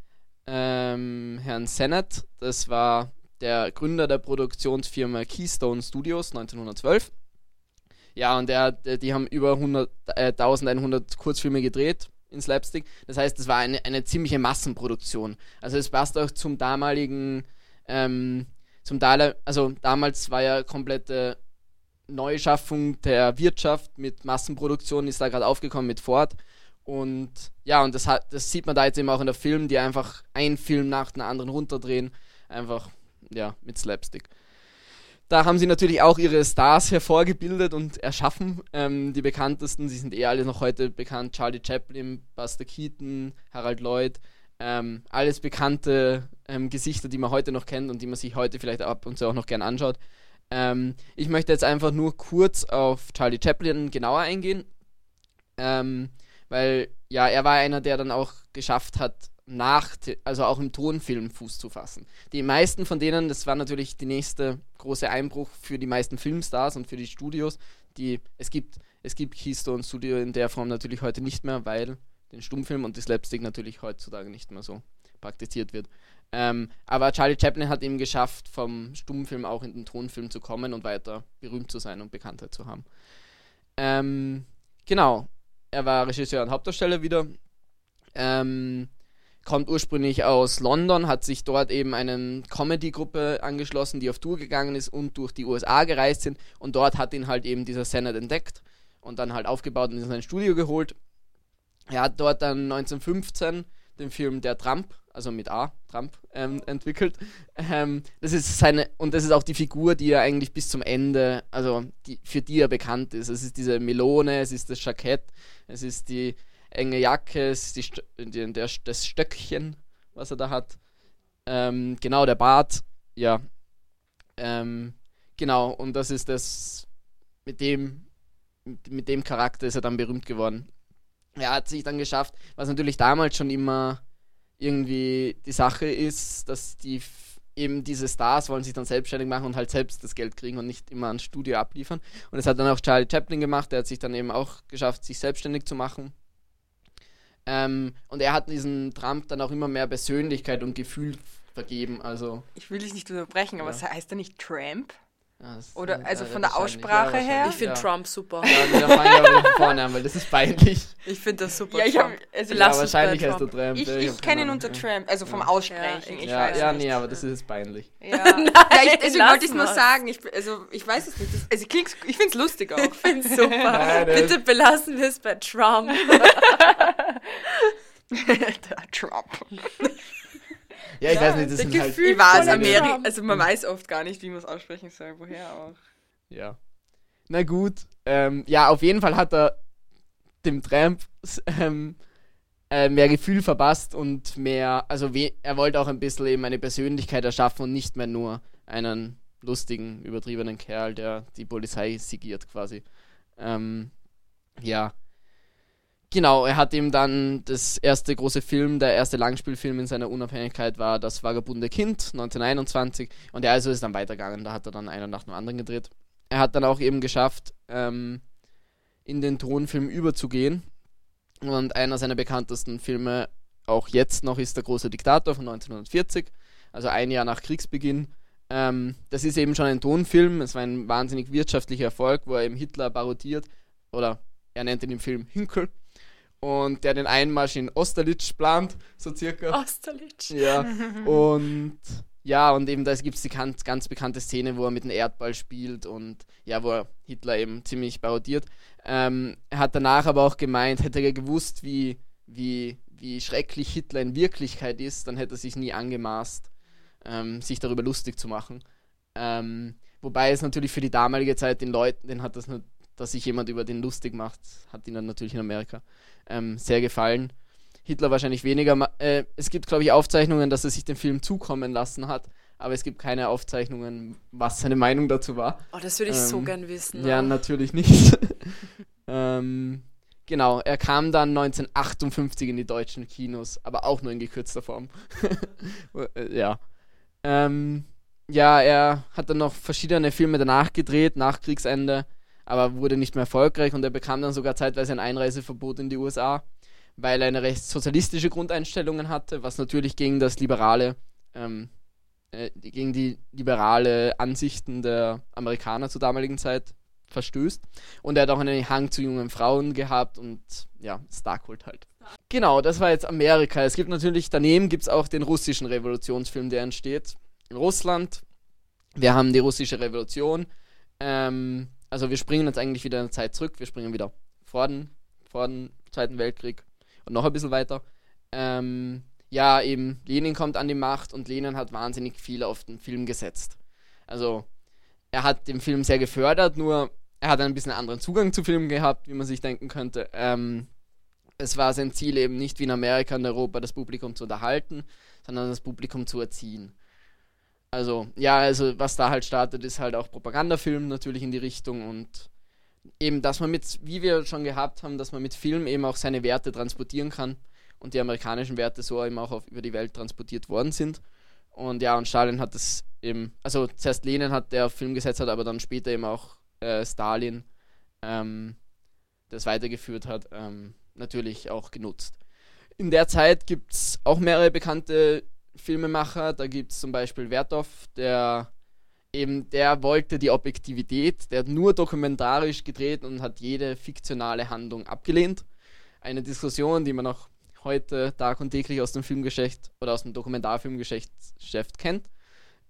ähm, Herrn Sennett, das war der Gründer der Produktionsfirma Keystone Studios 1912. Ja, und der, hat- die haben über 100, äh, 1100 Kurzfilme gedreht in Slapstick. Das heißt, es war eine, eine ziemliche Massenproduktion. Also es passt auch zum damaligen, ähm, zum Dale also damals war ja komplette Neuschaffung der Wirtschaft mit Massenproduktion, ist da gerade aufgekommen mit Ford. Und ja, und das, hat, das sieht man da jetzt eben auch in der Film, die einfach einen Film nach dem anderen runterdrehen. Einfach, ja, mit Slapstick. Da haben sie natürlich auch ihre Stars hervorgebildet und erschaffen. Ähm, die bekanntesten, sie sind eh alle noch heute bekannt: Charlie Chaplin, Buster Keaton, Harald Lloyd. Ähm, alles bekannte ähm, Gesichter, die man heute noch kennt und die man sich heute vielleicht ab und zu auch noch gern anschaut. Ähm, ich möchte jetzt einfach nur kurz auf Charlie Chaplin genauer eingehen. Ähm, weil, ja, er war einer, der dann auch geschafft hat, nach, also auch im Tonfilm Fuß zu fassen. Die meisten von denen, das war natürlich die nächste große Einbruch für die meisten Filmstars und für die Studios. Die, es gibt, es gibt Keystone Studio in der Form natürlich heute nicht mehr, weil den Stummfilm und die Slapstick natürlich heutzutage nicht mehr so praktiziert wird. Ähm, aber Charlie Chaplin hat eben geschafft, vom Stummfilm auch in den Tonfilm zu kommen und weiter berühmt zu sein und Bekanntheit zu haben. Ähm, genau. Er war Regisseur und Hauptdarsteller wieder. Ähm, kommt ursprünglich aus London, hat sich dort eben eine Comedy-Gruppe angeschlossen, die auf Tour gegangen ist und durch die USA gereist sind. Und dort hat ihn halt eben dieser Senat entdeckt und dann halt aufgebaut und in sein Studio geholt. Er hat dort dann 1915 den Film Der Trump, also mit A, Trump, ähm, entwickelt. Ähm, das ist seine, und das ist auch die Figur, die er eigentlich bis zum Ende, also die, für die er bekannt ist. Es ist diese Melone, es ist das Jackett, es ist die enge Jacke, es ist die, die, der, das Stöckchen, was er da hat. Ähm, genau, der Bart, ja. Ähm, genau, und das ist das, mit dem, mit, mit dem Charakter ist er dann berühmt geworden. Er hat sich dann geschafft, was natürlich damals schon immer irgendwie die Sache ist, dass die eben diese Stars wollen sich dann selbstständig machen und halt selbst das Geld kriegen und nicht immer ans Studio abliefern. Und das hat dann auch Charlie Chaplin gemacht, der hat sich dann eben auch geschafft, sich selbstständig zu machen. Ähm, und er hat diesen Trump dann auch immer mehr Persönlichkeit und Gefühl vergeben. Also, Ich will dich nicht unterbrechen, aber Ja. es heißt er nicht Tramp? Ja, Oder- also von der. Aussprache her? Ich finde ja. Trump super. Ja, ich wieder von vorne an, weil das ist peinlich. Ich finde das super. Ja, ich hab, Trump. also ja, wahrscheinlich heißt Trump. der Tramp. ich, ich keine kenne ihn unter Tramp, also vom. Aussprechen. Ja, ich Ja, weiß ja, nicht. nee, aber das ist jetzt peinlich. Ja, ja ich, (laughs) deswegen Lass wollte ich es nur sagen. Ich, also, ich weiß es nicht. Das, also, klingt, ich finde es lustig auch. Ich finde es super. Nein, Bitte belassen wir es bei Trump. (laughs) der Trump. (laughs) Ja, ich weiß nicht, das der sind halt. Gefühl- Ich weiß, Amerika. Also, man weiß oft gar nicht, wie man es aussprechen soll. Woher auch. Ja. Na gut. Ähm, ja, auf jeden Fall hat er dem Tramp ähm, äh, mehr Gefühl verpasst und mehr, also we er wollte auch ein bisschen eben eine Persönlichkeit erschaffen und nicht mehr nur einen lustigen, übertriebenen Kerl, der die Polizei sigiert quasi. Ähm, ja. Genau, er hat ihm dann das erste große Film, der erste Langspielfilm in seiner Unabhängigkeit war das Vagabunde Kind 1921 und ja, also ist dann weitergegangen, da hat er dann einer nach dem anderen gedreht. Er hat dann auch eben geschafft, ähm, in den Tonfilm überzugehen. Und einer seiner bekanntesten Filme auch jetzt noch ist Der große Diktator von 1940, also ein Jahr nach Kriegsbeginn. Ähm, das ist eben schon ein Tonfilm, es war ein wahnsinnig wirtschaftlicher Erfolg, wo er eben Hitler parodiert. Oder er nennt ihn im Film Hinkel und der den Einmarsch in Austerlitz plant, so circa. Austerlitz. Ja, (laughs) und ja, und eben da gibt es die ganz, ganz bekannte Szene, wo er mit dem Erdball spielt und ja, wo er Hitler eben ziemlich parodiert. Ähm, er hat danach aber auch gemeint, hätte er gewusst, wie, wie, wie schrecklich Hitler in Wirklichkeit ist, dann hätte er sich nie angemaßt, ähm, sich darüber lustig zu machen. Ähm, wobei es natürlich für die damalige Zeit den Leuten, den hat das, nicht- dass sich jemand über den lustig macht, hat ihnen natürlich in Amerika ähm, sehr gefallen. Hitler wahrscheinlich weniger. Äh, es gibt, glaube ich, Aufzeichnungen, dass er sich den Film zukommen lassen hat, aber es gibt keine Aufzeichnungen, was seine Meinung dazu war. Oh, das würde ich so Ähm, gern wissen. Ja, ne? natürlich nicht. (laughs) ähm, genau, er kam dann 1958 in die deutschen Kinos, aber auch nur in gekürzter Form. (laughs) Äh, ja. Ähm, ja, er hat dann noch verschiedene Filme danach gedreht, nach Kriegsende, aber wurde nicht mehr erfolgreich und er bekam dann sogar zeitweise ein Einreiseverbot in die USA, weil er eine recht sozialistische Grundeinstellungen hatte, was natürlich gegen das liberale, ähm, äh, gegen die liberale Ansichten der Amerikaner zur damaligen Zeit verstößt. Und er hat auch einen Hang zu jungen Frauen gehabt und ja, Starkult halt. Genau, das war jetzt Amerika. Es gibt natürlich, daneben gibt auch den russischen Revolutionsfilm, der entsteht. In Russland. Wir haben die russische Revolution. Ähm, also wir springen jetzt eigentlich wieder in der Zeit zurück. Wir springen wieder vor den, vor den Zweiten Weltkrieg und noch ein bisschen weiter. Ähm, ja, eben, Lenin kommt an die Macht und Lenin hat wahnsinnig viel auf den Film gesetzt. Also, er hat den Film sehr gefördert, nur er hat ein bisschen anderen Zugang zu Filmen gehabt, wie man sich denken könnte. Ähm, es war sein Ziel eben nicht wie in Amerika und Europa das Publikum zu unterhalten, sondern das Publikum zu erziehen. Also, ja, also was da halt startet, ist halt auch Propagandafilm natürlich in die Richtung und eben, dass man mit, wie wir schon gehabt haben, dass man mit Film eben auch seine Werte transportieren kann und die amerikanischen Werte so eben auch auf, über die Welt transportiert worden sind. Und ja, und Stalin hat das eben, also zuerst Lenin hat der auf Film gesetzt hat, aber dann später eben auch äh, Stalin ähm, das weitergeführt hat, ähm, natürlich auch genutzt. In der Zeit gibt es auch mehrere bekannte Filmemacher. Da gibt es zum Beispiel Werthoff, der eben, der wollte die Objektivität, der hat nur dokumentarisch gedreht und hat jede fiktionale Handlung abgelehnt. Diskussion, die man auch heute Tag und täglich aus dem Filmgeschäft oder aus dem Dokumentarfilmgeschäft Geschäft kennt.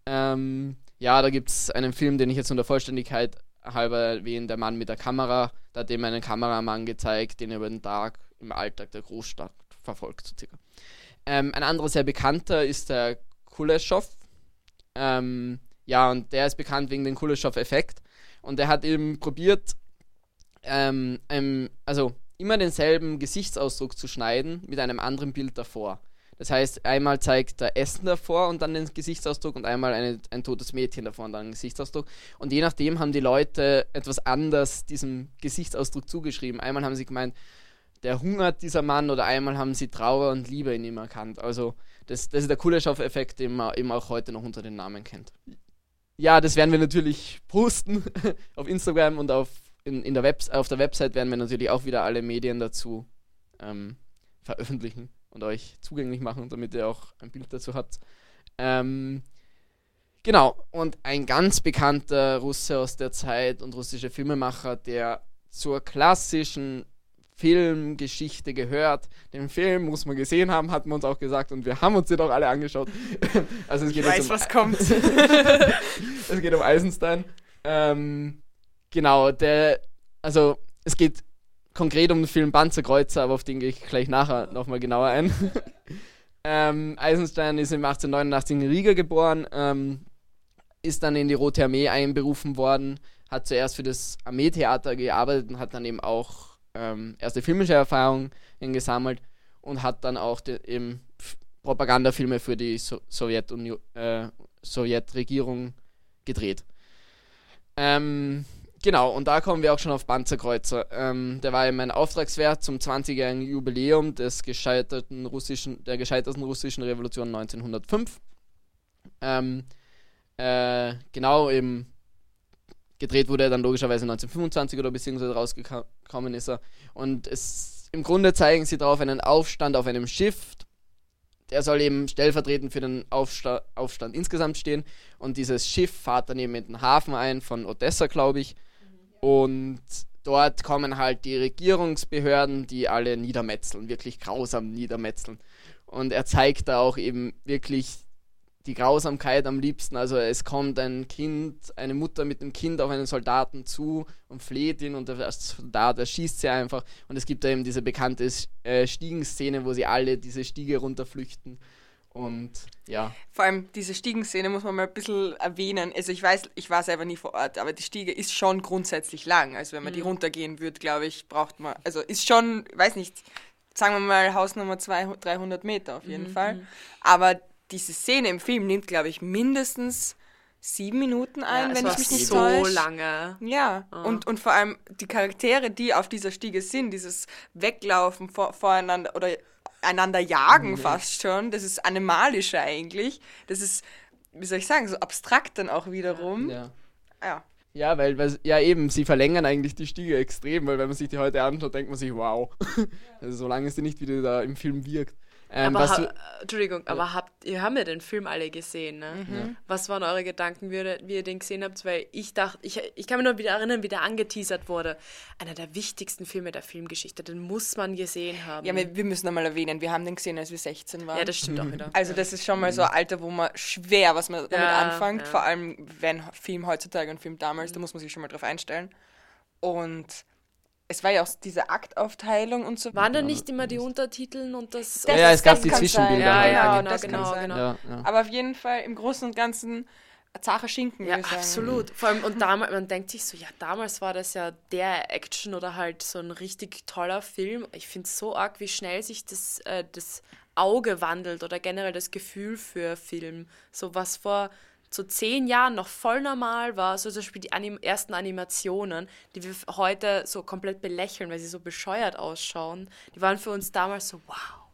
Ähm, ja, da gibt es einen Film, den ich jetzt unter Vollständigkeit halber erwähne, Der Mann mit der Kamera. Da hat eben einen Kameramann gezeigt, den er über den Tag im Alltag der Großstadt verfolgt, circa. Ähm, ein anderer sehr bekannter ist der Kuleshov. Ähm, ja, und der ist bekannt wegen dem Kuleshov-Effekt. Und er hat eben probiert, ähm, ähm, also immer denselben Gesichtsausdruck zu schneiden mit einem anderen Bild davor. Das heißt, einmal zeigt er Essen davor und dann den Gesichtsausdruck und einmal eine, ein totes Mädchen davor und dann den Gesichtsausdruck. Und je nachdem haben die Leute etwas anders diesem Gesichtsausdruck zugeschrieben. Einmal haben sie gemeint, der hungert dieser Mann oder einmal haben sie Trauer und Liebe in ihm erkannt. Also das, das ist der Kuleshov-Effekt, den man eben auch heute noch unter den Namen kennt. Ja, das werden wir natürlich posten (laughs) auf Instagram und auf, in, in der Web, auf der Website werden wir natürlich auch wieder alle Medien dazu ähm, veröffentlichen und euch zugänglich machen, damit ihr auch ein Bild dazu habt. Ähm, genau, und ein ganz bekannter Russe aus der Zeit und russischer Filmemacher, der zur klassischen Filmgeschichte gehört. Den Film muss man gesehen haben, hat man uns auch gesagt und wir haben uns den auch alle angeschaut. (laughs) also es geht ich weiß, um, was kommt. (laughs) es geht um Eisenstein. Ähm, genau, der, also es geht konkret um den Film Panzerkreuzer, aber auf den gehe ich gleich nachher nochmal genauer ein. (laughs) ähm, Eisenstein ist im 1889 in Riga geboren, ähm, ist dann in die Rote Armee einberufen worden, hat zuerst für das Armeetheater gearbeitet und hat dann eben auch ähm, erste filmische Erfahrungen gesammelt und hat dann auch de, eben Propagandafilme für die so äh, Sowjetregierung gedreht. Ähm, genau, und da kommen wir auch schon auf Panzerkreuzer. Ähm, der war eben ein Auftragswert zum 20-jährigen Jubiläum des gescheiterten russischen, der gescheiterten russischen Revolution 1905. Ähm, äh, genau, eben gedreht wurde er dann logischerweise 1925 oder beziehungsweise rausgekommen ist er. Und es im Grunde zeigen sie darauf einen Aufstand auf einem Schiff. Der soll eben stellvertretend für den Aufsta Aufstand insgesamt stehen. Und dieses Schiff fährt dann eben in den Hafen ein von Odessa, glaube ich. Und dort kommen halt die Regierungsbehörden, die alle niedermetzeln, wirklich grausam niedermetzeln. Und er zeigt da auch eben wirklich die Grausamkeit am liebsten. Also es kommt ein Kind, eine Mutter mit einem Kind auf einen Soldaten zu und fleht ihn und der Soldat erschießt sie einfach. Und es gibt da eben diese bekannte äh, Stiegenszene, wo sie alle diese Stiege runterflüchten. Und ja. Vor allem diese Stiegenszene muss man mal ein bisschen erwähnen. Also ich weiß, ich war selber nie vor Ort, aber die Stiege ist schon grundsätzlich lang. Also wenn man mhm. die runtergehen würde, glaube ich, braucht man, also ist schon, weiß nicht, sagen wir mal Hausnummer 200, 300 Meter auf jeden mhm. Fall. Mhm. Aber diese Szene im Film nimmt, glaube ich, mindestens sieben Minuten ein, ja, wenn ich mich nicht so täusche. lange. Ja, oh. und, und vor allem die Charaktere, die auf dieser Stiege sind, dieses Weglaufen vor, voreinander oder einander jagen mhm. fast schon, das ist animalischer eigentlich. Das ist, wie soll ich sagen, so abstrakt dann auch wiederum. Ja. Ja, ja weil, weil, ja eben, sie verlängern eigentlich die Stiege extrem, weil wenn man sich die heute anschaut, denkt man sich, wow. (laughs) also so lange ist sie nicht, wie die da im Film wirkt. Ähm, aber du, Entschuldigung, ja. aber habt ihr haben ja den Film alle gesehen, ne? Mhm. Was waren eure Gedanken, wie ihr, wie ihr den gesehen habt? Weil ich dachte, ich, ich kann mich noch wieder erinnern, wie der angeteasert wurde. Einer der wichtigsten Filme der Filmgeschichte, den muss man gesehen haben. Ja, wir, wir müssen nochmal erwähnen, wir haben den gesehen, als wir 16 waren. Ja, das stimmt mhm. auch wieder. Also das ist schon mal so ein Alter, wo man schwer, was man damit ja, anfängt. Ja. Vor allem, wenn Film heutzutage und Film damals, mhm. da muss man sich schon mal drauf einstellen. Und es war ja auch diese Aktaufteilung und so. Waren da nicht immer die Untertiteln und das? das ja, es gab die Zwischenbilder. Ja, halt. ja, genau, genau, genau. Ja, ja. Aber auf jeden Fall im Großen und Ganzen zacher Schinken. Ja, absolut. Vor allem, und damals, man denkt sich so, ja, damals war das ja der Action oder halt so ein richtig toller Film. Ich finde es so arg, wie schnell sich das, äh, das Auge wandelt oder generell das Gefühl für Film. So was vor so zehn Jahren noch voll normal war, so zum Beispiel die Anim ersten Animationen, die wir heute so komplett belächeln, weil sie so bescheuert ausschauen, die waren für uns damals so wow.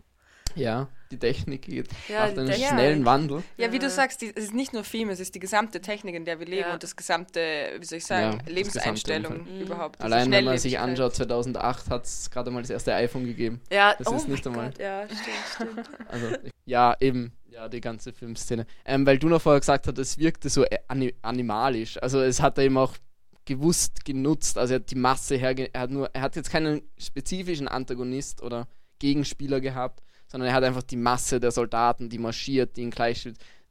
Ja, die Technik geht ja, macht einen Technik. schnellen Wandel. Ja, wie du sagst, die, es ist nicht nur Film, es ist die gesamte Technik, in der wir leben ja. und das gesamte, wie soll ich sagen, ja, Lebenseinstellung mhm. überhaupt. Allein wenn man sich anschaut, 2008 hat es gerade mal das erste iPhone gegeben. Ja, das oh ist nicht einmal. Gott, ja, stimmt, stimmt. (laughs) Also, ja, eben. Ja, die ganze Filmszene. Ähm, weil du noch vorher gesagt hast, es wirkte so animalisch. Also es hat er eben auch gewusst genutzt. Also er hat die Masse herge er hat nur, er hat jetzt keinen spezifischen Antagonist oder Gegenspieler gehabt, sondern er hat einfach die Masse der Soldaten, die marschiert, die ihn gleich,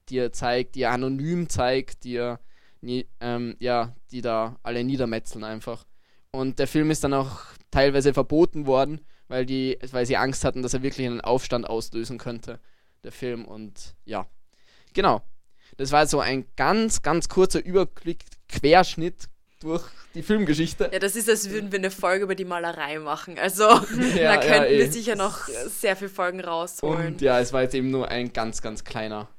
die er zeigt, die er anonym zeigt, die er ähm, ja, die da alle niedermetzeln einfach. Und der Film ist dann auch teilweise verboten worden, weil die, weil sie Angst hatten, dass er wirklich einen Aufstand auslösen könnte der Film. Und ja, genau. Das war so ein ganz, ganz kurzer Überblick, Querschnitt durch die Filmgeschichte. Ja, das ist, als würden wir eine Folge über die Malerei machen. Also (laughs) ja, da könnten ja, wir sicher noch sehr viele Folgen rausholen. Und ja, es war jetzt eben nur ein ganz, ganz kleiner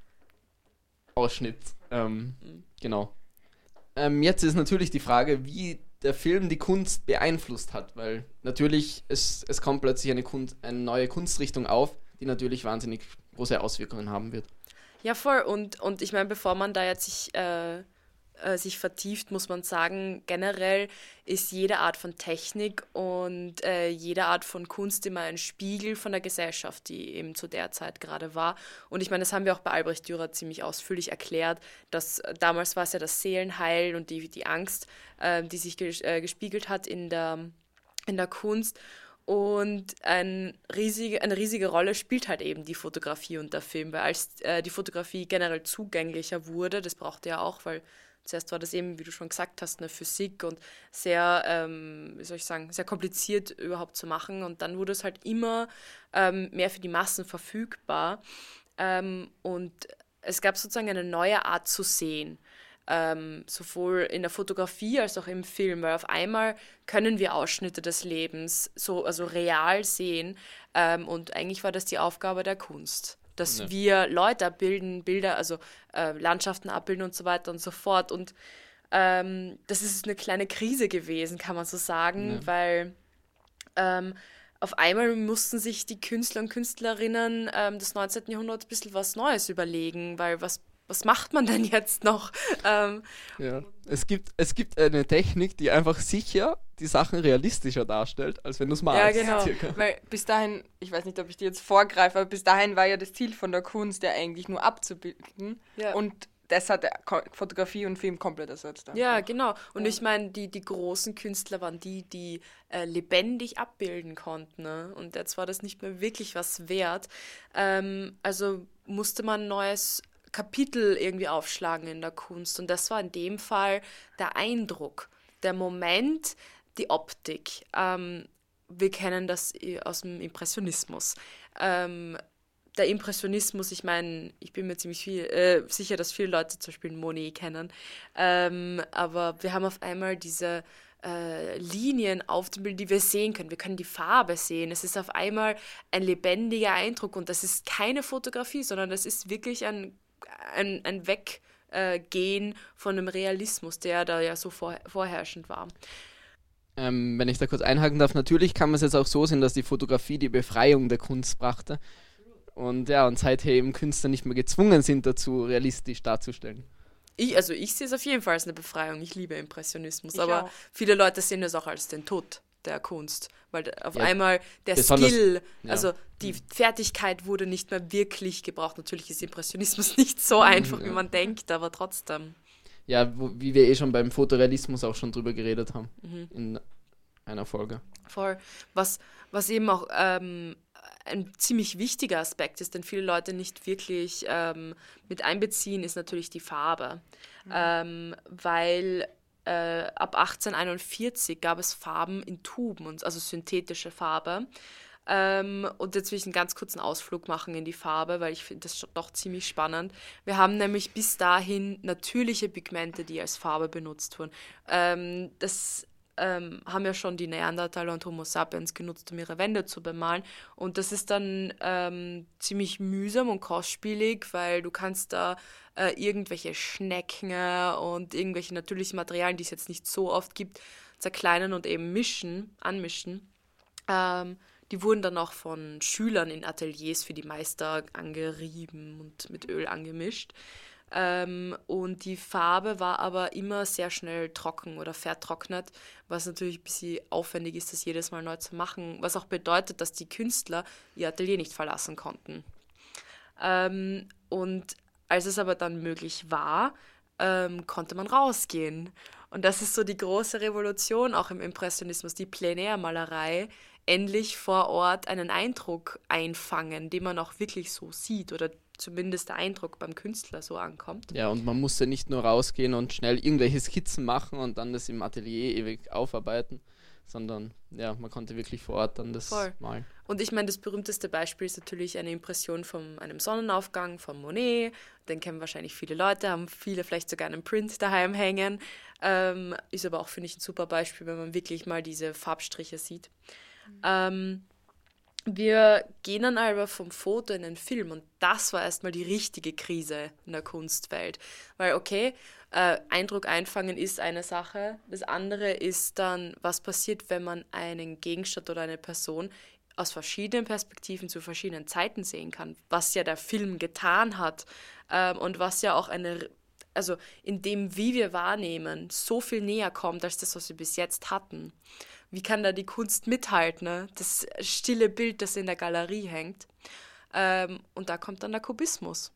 Ausschnitt. Ähm, mhm. Genau. Ähm, jetzt ist natürlich die Frage, wie der Film die Kunst beeinflusst hat, weil natürlich es, es kommt plötzlich eine, Kunst, eine neue Kunstrichtung auf, die natürlich wahnsinnig große Auswirkungen haben wird. Ja, voll. Und, und ich meine, bevor man da jetzt sich äh, äh, sich vertieft, muss man sagen, generell ist jede Art von Technik und äh, jede Art von Kunst immer ein Spiegel von der Gesellschaft, die eben zu der Zeit gerade war. Und ich meine, das haben wir auch bei Albrecht Dürer ziemlich ausführlich erklärt, dass äh, damals war es ja das Seelenheil und die, die Angst, äh, die sich ges gespiegelt hat in der, in der Kunst. Und ein riesige, eine riesige Rolle spielt halt eben die Fotografie und der Film, weil als äh, die Fotografie generell zugänglicher wurde, das brauchte ja auch, weil Zuerst war das eben, wie du schon gesagt hast, eine Physik und sehr, ähm, wie soll ich sagen, sehr kompliziert überhaupt zu machen. Und dann wurde es halt immer ähm, mehr für die Massen verfügbar. Ähm, und es gab sozusagen eine neue Art zu sehen. Ähm, sowohl in der Fotografie als auch im Film, weil auf einmal können wir Ausschnitte des Lebens so also real sehen ähm, und eigentlich war das die Aufgabe der Kunst dass ja. wir Leute abbilden, Bilder, also äh, Landschaften abbilden und so weiter und so fort. Und ähm, das ist eine kleine Krise gewesen, kann man so sagen, ja. weil ähm, auf einmal mussten sich die Künstler und Künstlerinnen ähm, des 19. Jahrhunderts ein bisschen was Neues überlegen, weil was was macht man denn jetzt noch? Ähm, ja. es, gibt, es gibt eine Technik, die einfach sicher die Sachen realistischer darstellt, als wenn du es malst. Ja, genau. Circa. Weil bis dahin, ich weiß nicht, ob ich dir jetzt vorgreife, aber bis dahin war ja das Ziel von der Kunst ja eigentlich nur abzubilden. Ja. Und das hat Fotografie und Film komplett ersetzt. Einfach. Ja, genau. Und ja. ich meine, die, die großen Künstler waren die, die äh, lebendig abbilden konnten. Ne? Und jetzt war das nicht mehr wirklich was wert. Ähm, also musste man neues Kapitel irgendwie aufschlagen in der Kunst. Und das war in dem Fall der Eindruck, der Moment, die Optik. Ähm, wir kennen das aus dem Impressionismus. Ähm, der Impressionismus, ich meine, ich bin mir ziemlich viel, äh, sicher, dass viele Leute zum Beispiel Monet kennen, ähm, aber wir haben auf einmal diese äh, Linien auf dem Bild, die wir sehen können. Wir können die Farbe sehen. Es ist auf einmal ein lebendiger Eindruck und das ist keine Fotografie, sondern das ist wirklich ein ein, ein Weggehen von dem Realismus, der da ja so vor, vorherrschend war. Ähm, wenn ich da kurz einhaken darf, natürlich kann man es jetzt auch so sehen, dass die Fotografie die Befreiung der Kunst brachte. Und ja, und seither eben Künstler nicht mehr gezwungen sind dazu, realistisch darzustellen. Ich, also ich sehe es auf jeden Fall als eine Befreiung. Ich liebe Impressionismus, ich aber auch. viele Leute sehen es auch als den Tod der Kunst, weil auf ja, einmal der Skill, ja. also die Fertigkeit wurde nicht mehr wirklich gebraucht. Natürlich ist Impressionismus (laughs) nicht so mhm, einfach, ja. wie man denkt, aber trotzdem. Ja, wo, wie wir eh schon beim Fotorealismus auch schon drüber geredet haben mhm. in einer Folge. Voll. Was, was eben auch ähm, ein ziemlich wichtiger Aspekt ist, den viele Leute nicht wirklich ähm, mit einbeziehen, ist natürlich die Farbe. Mhm. Ähm, weil äh, ab 1841 gab es Farben in Tuben, also synthetische Farbe. Ähm, und jetzt will ich einen ganz kurzen Ausflug machen in die Farbe, weil ich finde das doch ziemlich spannend. Wir haben nämlich bis dahin natürliche Pigmente, die als Farbe benutzt wurden. Ähm, das ähm, haben ja schon die Neandertaler und Homo sapiens genutzt, um ihre Wände zu bemalen. Und das ist dann ähm, ziemlich mühsam und kostspielig, weil du kannst da äh, irgendwelche Schnecken und irgendwelche natürlichen Materialien, die es jetzt nicht so oft gibt, zerkleinern und eben mischen, anmischen. Ähm, die wurden dann auch von Schülern in Ateliers für die Meister angerieben und mit Öl angemischt. Ähm, und die Farbe war aber immer sehr schnell trocken oder vertrocknet, was natürlich ein bisschen aufwendig ist, das jedes Mal neu zu machen, was auch bedeutet, dass die Künstler ihr Atelier nicht verlassen konnten. Ähm, und als es aber dann möglich war, ähm, konnte man rausgehen. Und das ist so die große Revolution auch im Impressionismus, die Plenärmalerei, endlich vor Ort einen Eindruck einfangen, den man auch wirklich so sieht oder zumindest der Eindruck beim Künstler so ankommt. Ja, und man musste nicht nur rausgehen und schnell irgendwelche (laughs) Skizzen machen und dann das im Atelier ewig aufarbeiten, sondern ja, man konnte wirklich vor Ort dann das Voll. malen. Und ich meine, das berühmteste Beispiel ist natürlich eine Impression von einem Sonnenaufgang von Monet. Den kennen wahrscheinlich viele Leute, haben viele vielleicht sogar einen Print daheim hängen. Ähm, ist aber auch, finde ich, ein super Beispiel, wenn man wirklich mal diese Farbstriche sieht. Ähm, wir gehen dann aber vom Foto in den Film und das war erstmal die richtige Krise in der Kunstwelt. Weil, okay, äh, Eindruck einfangen ist eine Sache. Das andere ist dann, was passiert, wenn man einen Gegenstand oder eine Person aus verschiedenen Perspektiven zu verschiedenen Zeiten sehen kann, was ja der Film getan hat ähm, und was ja auch eine, also in dem, wie wir wahrnehmen, so viel näher kommt als das, was wir bis jetzt hatten. Wie kann da die Kunst mithalten? Ne? Das stille Bild, das in der Galerie hängt. Ähm, und da kommt dann der Kubismus.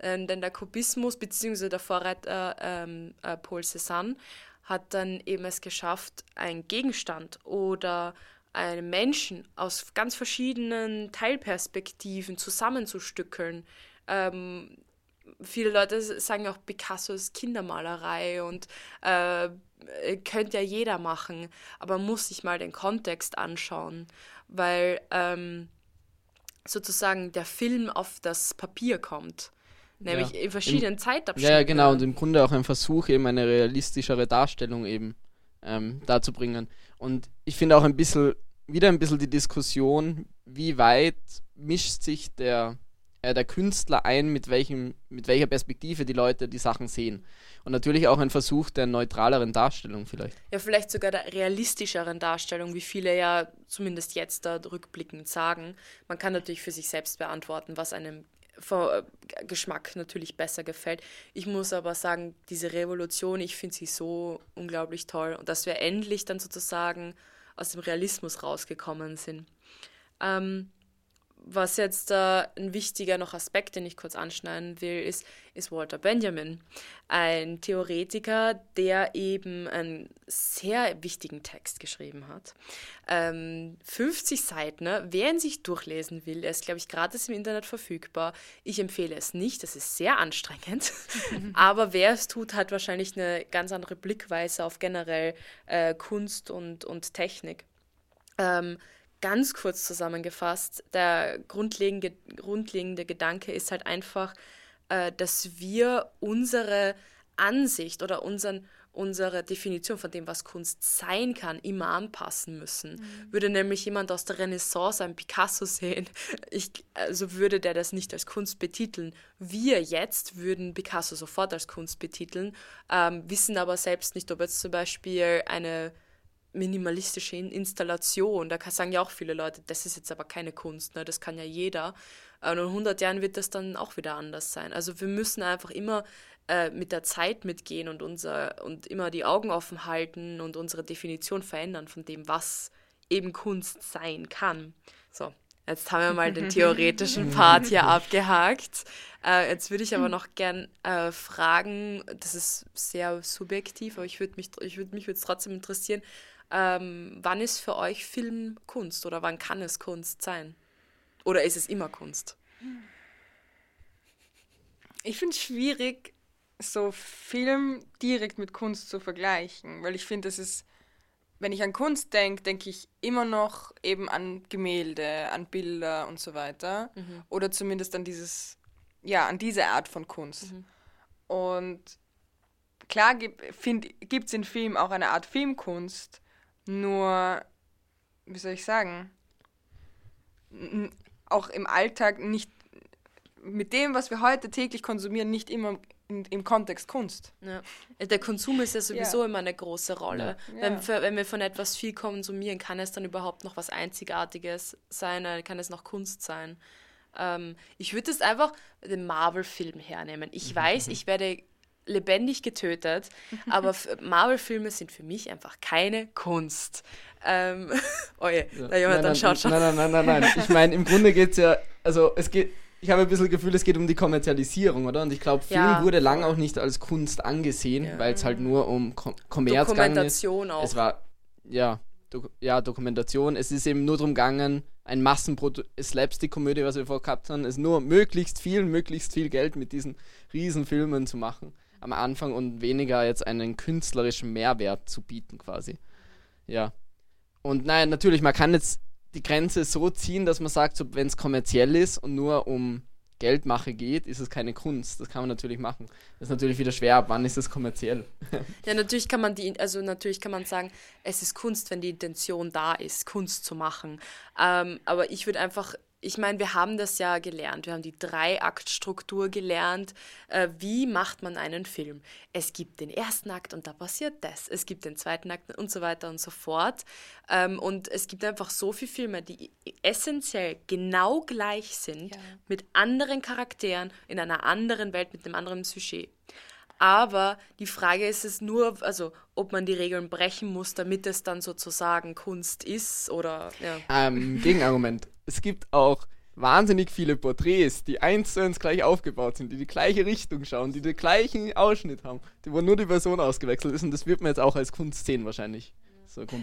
Ähm, denn der Kubismus, beziehungsweise der Vorreiter ähm, äh, Paul Cézanne, hat dann eben es geschafft, einen Gegenstand oder einen Menschen aus ganz verschiedenen Teilperspektiven zusammenzustückeln. Ähm, viele Leute sagen auch, Picasso ist Kindermalerei und äh, könnte ja jeder machen, aber man muss sich mal den Kontext anschauen, weil ähm, sozusagen der Film auf das Papier kommt. Nämlich Ja. in verschiedenen Zeitabschnitten. Ja, ja, genau. Und im Grunde auch ein Versuch, eben eine realistischere Darstellung eben ähm, darzubringen. Und ich finde auch ein bisschen, wieder ein bisschen die Diskussion, wie weit mischt sich der, äh, der Künstler ein, mit, welchem, mit welcher Perspektive die Leute die Sachen sehen. Und natürlich auch ein Versuch der neutraleren Darstellung vielleicht. Ja, vielleicht sogar der realistischeren Darstellung, wie viele ja zumindest jetzt da rückblickend sagen. Man kann natürlich für sich selbst beantworten, was einem äh, Geschmack natürlich besser gefällt. Ich muss aber sagen, diese Revolution, ich finde sie so unglaublich toll und dass wir endlich dann sozusagen aus dem Realismus rausgekommen sind. Ähm, was jetzt äh, ein wichtiger noch Aspekt, den ich kurz anschneiden will, ist, ist Walter Benjamin, ein Theoretiker, der eben einen sehr wichtigen Text geschrieben hat. Ähm, 50 Seiten, ne? wer ihn sich durchlesen will, er ist, glaube ich, gratis im Internet verfügbar. Ich empfehle es nicht, das ist sehr anstrengend. (laughs) Aber wer es tut, hat wahrscheinlich eine ganz andere Blickweise auf generell äh, Kunst und, und Technik. Ähm, ganz kurz zusammengefasst, der grundlegende, grundlegende Gedanke ist halt einfach, äh, dass wir unsere Ansicht oder unseren, unsere Definition von dem, was Kunst sein kann, immer anpassen müssen. Würde nämlich jemand aus der Renaissance einen Picasso sehen, (laughs) ich, also würde der das nicht als Kunst betiteln. Wir jetzt würden Picasso sofort als Kunst betiteln, ähm, wissen aber selbst nicht, ob jetzt zum Beispiel eine minimalistische In- Installation. Da sagen ja auch viele Leute, das ist jetzt aber keine Kunst, ne? das kann ja jeder. Äh, Und in 100 Jahren wird das dann auch wieder anders sein. Also wir müssen einfach immer äh, mit der Zeit mitgehen und, unser, und immer die Augen offen halten und unsere Definition verändern von dem, was eben Kunst sein kann. So, jetzt haben wir mal den (laughs) theoretischen Part hier abgehakt. Äh, jetzt würde ich aber noch gern äh, fragen, das ist sehr subjektiv, aber ich würde mich, ich würd, mich würde es trotzdem interessieren, ähm, wann ist für euch Film Kunst oder wann kann es Kunst sein? Oder ist es immer Kunst? Ich finde es schwierig, so Film direkt mit Kunst zu vergleichen, weil ich finde, das ist, wenn ich an Kunst denke, denke ich immer noch eben an Gemälde, an Bilder und so weiter. Oder zumindest an dieses, ja, an diese Art von Kunst. Und klar gibt es in Film auch eine Art Filmkunst, nur, wie soll ich sagen, auch im Alltag nicht mit dem, was wir heute täglich konsumieren, nicht immer in, im Kontext Kunst. Ja. Der Konsum ist ja sowieso Ja. immer eine große Rolle. Ja. Wenn, für, wenn wir von etwas viel konsumieren, kann es dann überhaupt noch was Einzigartiges sein, äh, kann es noch Kunst sein. Ähm, ich würde jetzt einfach den Marvel-Film hernehmen. Ich weiß, ich werde lebendig getötet, (laughs) aber Marvel-Filme sind für mich einfach keine Kunst. Ähm, (laughs) oh je, Ja. der Jonathan nein, schaut schon. Nein, nein, nein, nein, nein. (laughs) Ich meine, im Grunde geht es ja, also es geht, ich habe ein bisschen das Gefühl, es geht um die Kommerzialisierung, oder? Und ich glaube, Film Ja, wurde lang auch nicht als Kunst angesehen, Ja. weil es halt nur um Kom Kommerz ist. Dokumentation auch. Es war, ja, Dok ja, Dokumentation. Es ist eben nur darum gegangen, ein Massenprodukt, Slapstick-Komödie, was wir vorher gehabt haben, ist nur möglichst viel, möglichst viel Geld mit diesen riesen Filmen zu machen am Anfang und weniger jetzt einen künstlerischen Mehrwert zu bieten quasi. Ja. Und nein, natürlich, man kann jetzt die Grenze so ziehen, dass man sagt, so, wenn es kommerziell ist und nur um Geldmache geht, ist es keine Kunst. Das kann man natürlich machen. Das ist natürlich wieder schwer, ab wann ist es kommerziell? (laughs) Ja, natürlich kann man die, also natürlich kann man sagen, es ist Kunst, wenn die Intention da ist, Kunst zu machen. Ähm, aber ich würde einfach ich meine, wir haben das ja gelernt. Wir haben die Drei-Akt-Struktur gelernt. Äh, wie macht man einen Film? Es gibt den ersten Akt und da passiert das. Es gibt den zweiten Akt und so weiter und so fort. Ähm, und es gibt einfach so viele Filme, die essentiell genau gleich sind, ja. mit anderen Charakteren, in einer anderen Welt, mit einem anderen Sujet. Aber die Frage ist es nur, also ob man die Regeln brechen muss, damit es dann sozusagen Kunst ist oder ja. Ähm, Gegenargument es gibt auch wahnsinnig viele Porträts, die eins zu eins gleich aufgebaut sind, die die gleiche Richtung schauen, die den gleichen Ausschnitt haben, die wo nur die Person ausgewechselt ist und das wird man jetzt auch als Kunst sehen wahrscheinlich.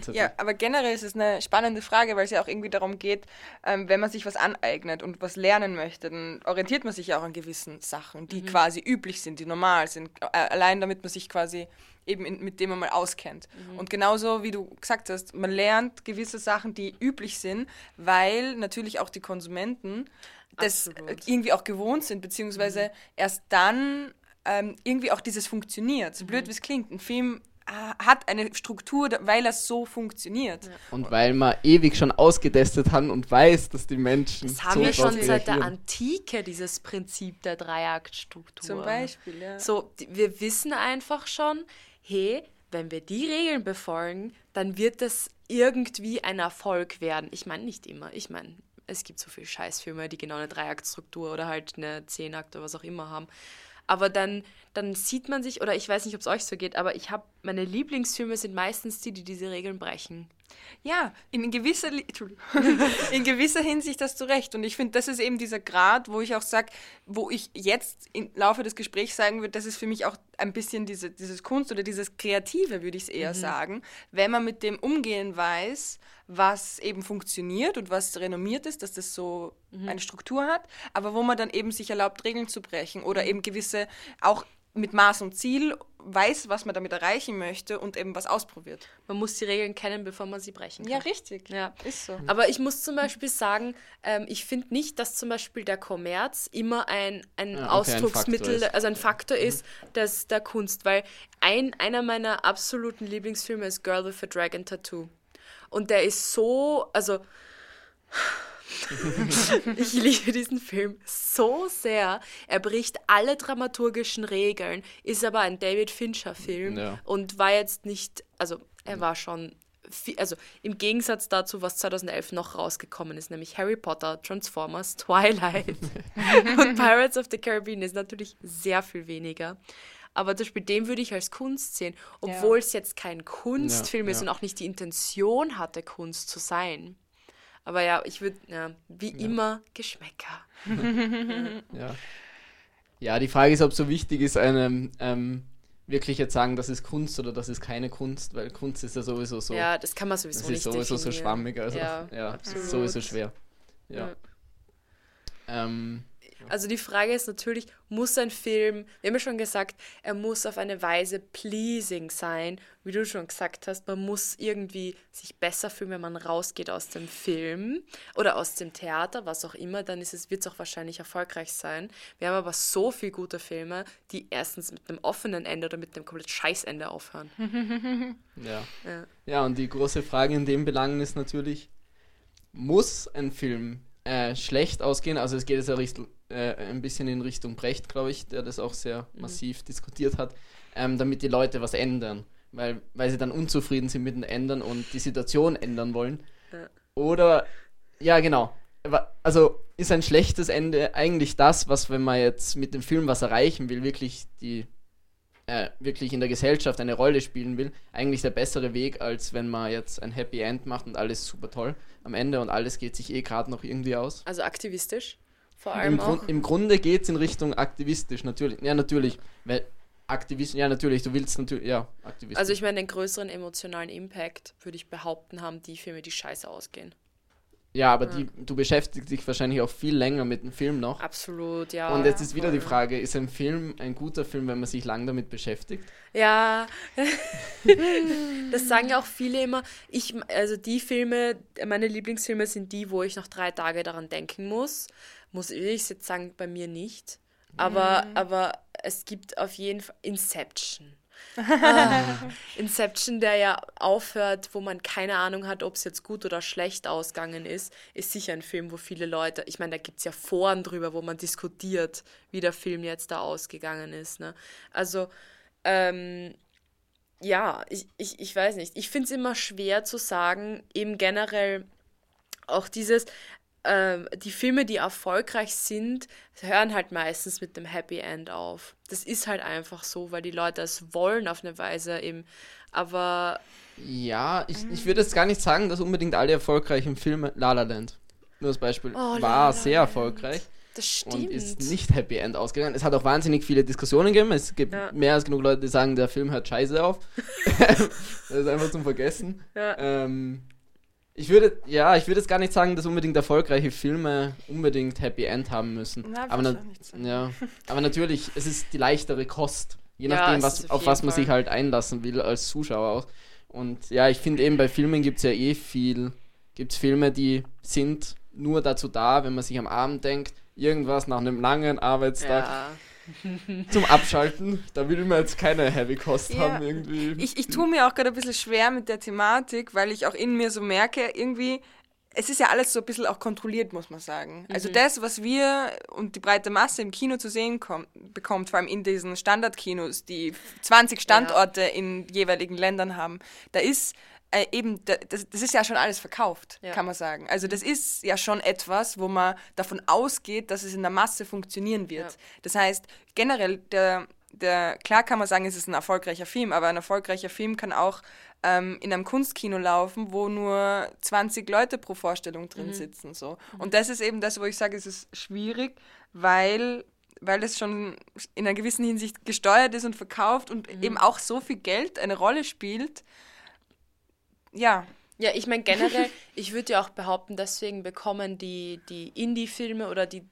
So ja, aber generell ist es eine spannende Frage, weil es ja auch irgendwie darum geht, ähm, wenn man sich was aneignet und was lernen möchte, dann orientiert man sich ja auch an gewissen Sachen, die mhm. quasi üblich sind, die normal sind, allein damit man sich quasi eben in, mit dem man mal auskennt. Mhm. Und genauso wie du gesagt hast, man lernt gewisse Sachen, die üblich sind, weil natürlich auch die Konsumenten das Absolut. irgendwie auch gewohnt sind, beziehungsweise mhm. erst dann ähm, irgendwie auch dieses funktioniert. So blöd mhm. wie es klingt, ein Film hat eine Struktur, weil es so funktioniert. Ja. Und weil man ewig schon ausgetestet hat und weiß, dass die Menschen. Das haben so wir schon seit der Antike, dieses Prinzip der Dreiaktstruktur. Zum Beispiel, ja. So, wir wissen einfach schon, hey, wenn wir die Regeln befolgen, dann wird das irgendwie ein Erfolg werden. Ich meine, nicht immer. Ich meine, es gibt so viele Scheißfilme, die genau eine Dreiaktstruktur oder halt eine Zehnakt oder was auch immer haben. Aber dann, dann sieht man sich, oder ich weiß nicht, ob es euch so geht, aber ich habe, meine Lieblingsfilme sind meistens die, die diese Regeln brechen. Ja, in gewisser, (laughs) in gewisser Hinsicht hast du recht. Und ich finde, das ist eben dieser Grad, wo ich auch sage, wo ich jetzt im Laufe des Gesprächs sagen würde, das ist für mich auch ein bisschen diese, dieses Kunst oder dieses Kreative, würde ich es eher mhm. sagen, wenn man mit dem umgehen weiß, was eben funktioniert und was renommiert ist, dass das so mhm. eine Struktur hat, aber wo man dann eben sich erlaubt, Regeln zu brechen oder mhm. eben gewisse auch mit Maß und Ziel weiß, was man damit erreichen möchte und eben was ausprobiert. Man muss die Regeln kennen, bevor man sie brechen kann. Ja, richtig. Ja. Ist so. Aber ich muss zum Beispiel sagen, ähm, ich finde nicht, dass zum Beispiel der Kommerz immer ein, ein ja, okay, Ausdrucksmittel, ein also ein Faktor ist mhm. des, der Kunst, weil ein, einer meiner absoluten Lieblingsfilme ist Girl with a Dragon Tattoo. Und der ist so, also (laughs) ich liebe diesen Film so sehr. Er bricht alle dramaturgischen Regeln, ist aber ein David Fincher-Film ja. und war jetzt nicht, also er war schon, viel, also im Gegensatz dazu, was 2011 noch rausgekommen ist, nämlich Harry Potter, Transformers, Twilight (laughs) und Pirates of the Caribbean ist natürlich sehr viel weniger. Aber zum Beispiel den würde ich als Kunst sehen, obwohl ja. es jetzt kein Kunstfilm ja, ist und auch nicht die Intention hatte, Kunst zu sein. Aber ja, ich würde, ja, wie ja. immer, Geschmäcker. ja. ja, die Frage ist, ob es so wichtig ist, einem ähm, wirklich jetzt sagen, das ist Kunst oder das ist keine Kunst, weil Kunst ist ja sowieso so. Ja, das kann man sowieso das nicht. Das ist sowieso definieren. so schwammig, also ja, (laughs) ja sowieso schwer. Ja. Ähm, also die Frage ist natürlich, muss ein Film, wir haben ja schon gesagt, er muss auf eine Weise pleasing sein, wie du schon gesagt hast, man muss irgendwie sich besser fühlen, wenn man rausgeht aus dem Film oder aus dem Theater, was auch immer, dann ist es, wird es auch wahrscheinlich erfolgreich sein. Wir haben aber so viele gute Filme, die erstens mit einem offenen Ende oder mit einem komplett Scheißende aufhören. (laughs) ja. ja. Ja, und die große Frage in dem Belangen ist natürlich, muss ein Film äh, schlecht ausgehen. Also es geht jetzt ja Richtung, äh, ein bisschen in Richtung Brecht, glaube ich, der das auch sehr mhm. massiv diskutiert hat, ähm, damit die Leute was ändern. Weil, weil sie dann unzufrieden sind mit dem Ändern und die Situation ändern wollen. Ja. Oder, ja genau, also ist ein schlechtes Ende eigentlich das, was, wenn man jetzt mit dem Film was erreichen will, wirklich die äh, wirklich in der Gesellschaft eine Rolle spielen will, eigentlich der bessere Weg, als wenn man jetzt ein Happy End macht und alles super toll am Ende und alles geht sich eh gerade noch irgendwie aus. Also aktivistisch? Vor allem Im, auch. Im Grunde geht es in Richtung aktivistisch, natürlich. Ja, natürlich. Weil Aktivisten, ja, natürlich, du willst natürlich, ja, aktivistisch. Also ich meine, den größeren emotionalen Impact, würde ich behaupten, haben die Filme, die scheiße ausgehen. Ja, aber die, du beschäftigst dich wahrscheinlich auch viel länger mit dem Film noch. Absolut, ja. Und jetzt ist wieder die. Frage, ist ein Film ein guter Film, wenn man sich lang damit beschäftigt? Ja, (laughs) das sagen ja auch viele immer. Ich, also die Filme, meine Lieblingsfilme sind die, wo ich noch drei Tage daran denken muss. Muss ich jetzt sagen, bei mir nicht. Aber, aber es gibt auf jeden Fall Inception. Ah, Inception, der ja aufhört, wo man keine Ahnung hat, ob es jetzt gut oder schlecht ausgegangen ist, ist sicher ein Film, wo viele Leute, ich meine, da gibt es ja Foren drüber, wo man diskutiert, wie der Film jetzt da ausgegangen ist. Ne? Also, ähm, ja, ich, ich, ich weiß nicht. Ich finde es immer schwer zu sagen, eben generell auch dieses, ähm, die Filme, die erfolgreich sind, hören halt meistens mit dem Happy End auf. Das ist halt einfach so, weil die Leute es wollen auf eine Weise eben. Aber Ja, ich, ich würde jetzt gar nicht sagen, dass unbedingt alle erfolgreichen Filme La La Land, nur als Beispiel, Oh, war sehr erfolgreich das und stimmt. ist nicht Happy End ausgegangen. Es hat auch wahnsinnig viele Diskussionen gegeben. Es gibt Ja. mehr als genug Leute, die sagen, der Film hört scheiße auf. (laughs) (laughs) das ist einfach zum Vergessen. Ja. Ähm, ich würde, ja, ich würde jetzt gar nicht sagen, dass unbedingt erfolgreiche Filme unbedingt Happy End haben müssen. Na, aber, na, ja, aber natürlich, es ist die leichtere Kost. Je Ja, nachdem, was, auf was man Fall. sich halt einlassen will als Zuschauer auch. Und ja, ich finde eben bei Filmen gibt es ja eh viel, gibt es Filme, die sind nur dazu da, wenn man sich am Abend denkt, irgendwas nach einem langen Arbeitstag ja. Zum Abschalten. Da will man jetzt keine Heavy Kost Ja. haben irgendwie. Ich, ich tue mir auch gerade ein bisschen schwer mit der Thematik, weil ich auch in mir so merke, irgendwie, es ist ja alles so ein bisschen auch kontrolliert, muss man sagen. Also das, was wir und die breite Masse im Kino zu sehen kommt, bekommt, vor allem in diesen Standardkinos, die 20 Standorte in jeweiligen Ländern haben, da ist äh, eben, da- das, das ist ja schon alles verkauft, Ja. kann man sagen. Also das ist ja schon etwas, wo man davon ausgeht, dass es in der Masse funktionieren wird. Ja. Das heißt, generell, der, der, klar kann man sagen, es ist ein erfolgreicher Film, aber ein erfolgreicher Film kann auch ähm, in einem Kunstkino laufen, wo nur 20 Leute pro Vorstellung drin sitzen. So. Und das ist eben das, wo ich sage, es ist schwierig, weil, weil es schon in einer gewissen Hinsicht gesteuert ist und verkauft und eben auch so viel Geld eine Rolle spielt. Ja, Ja, ich meine generell, (laughs) ich würde ja auch behaupten, deswegen bekommen die, die Indie-Filme oder die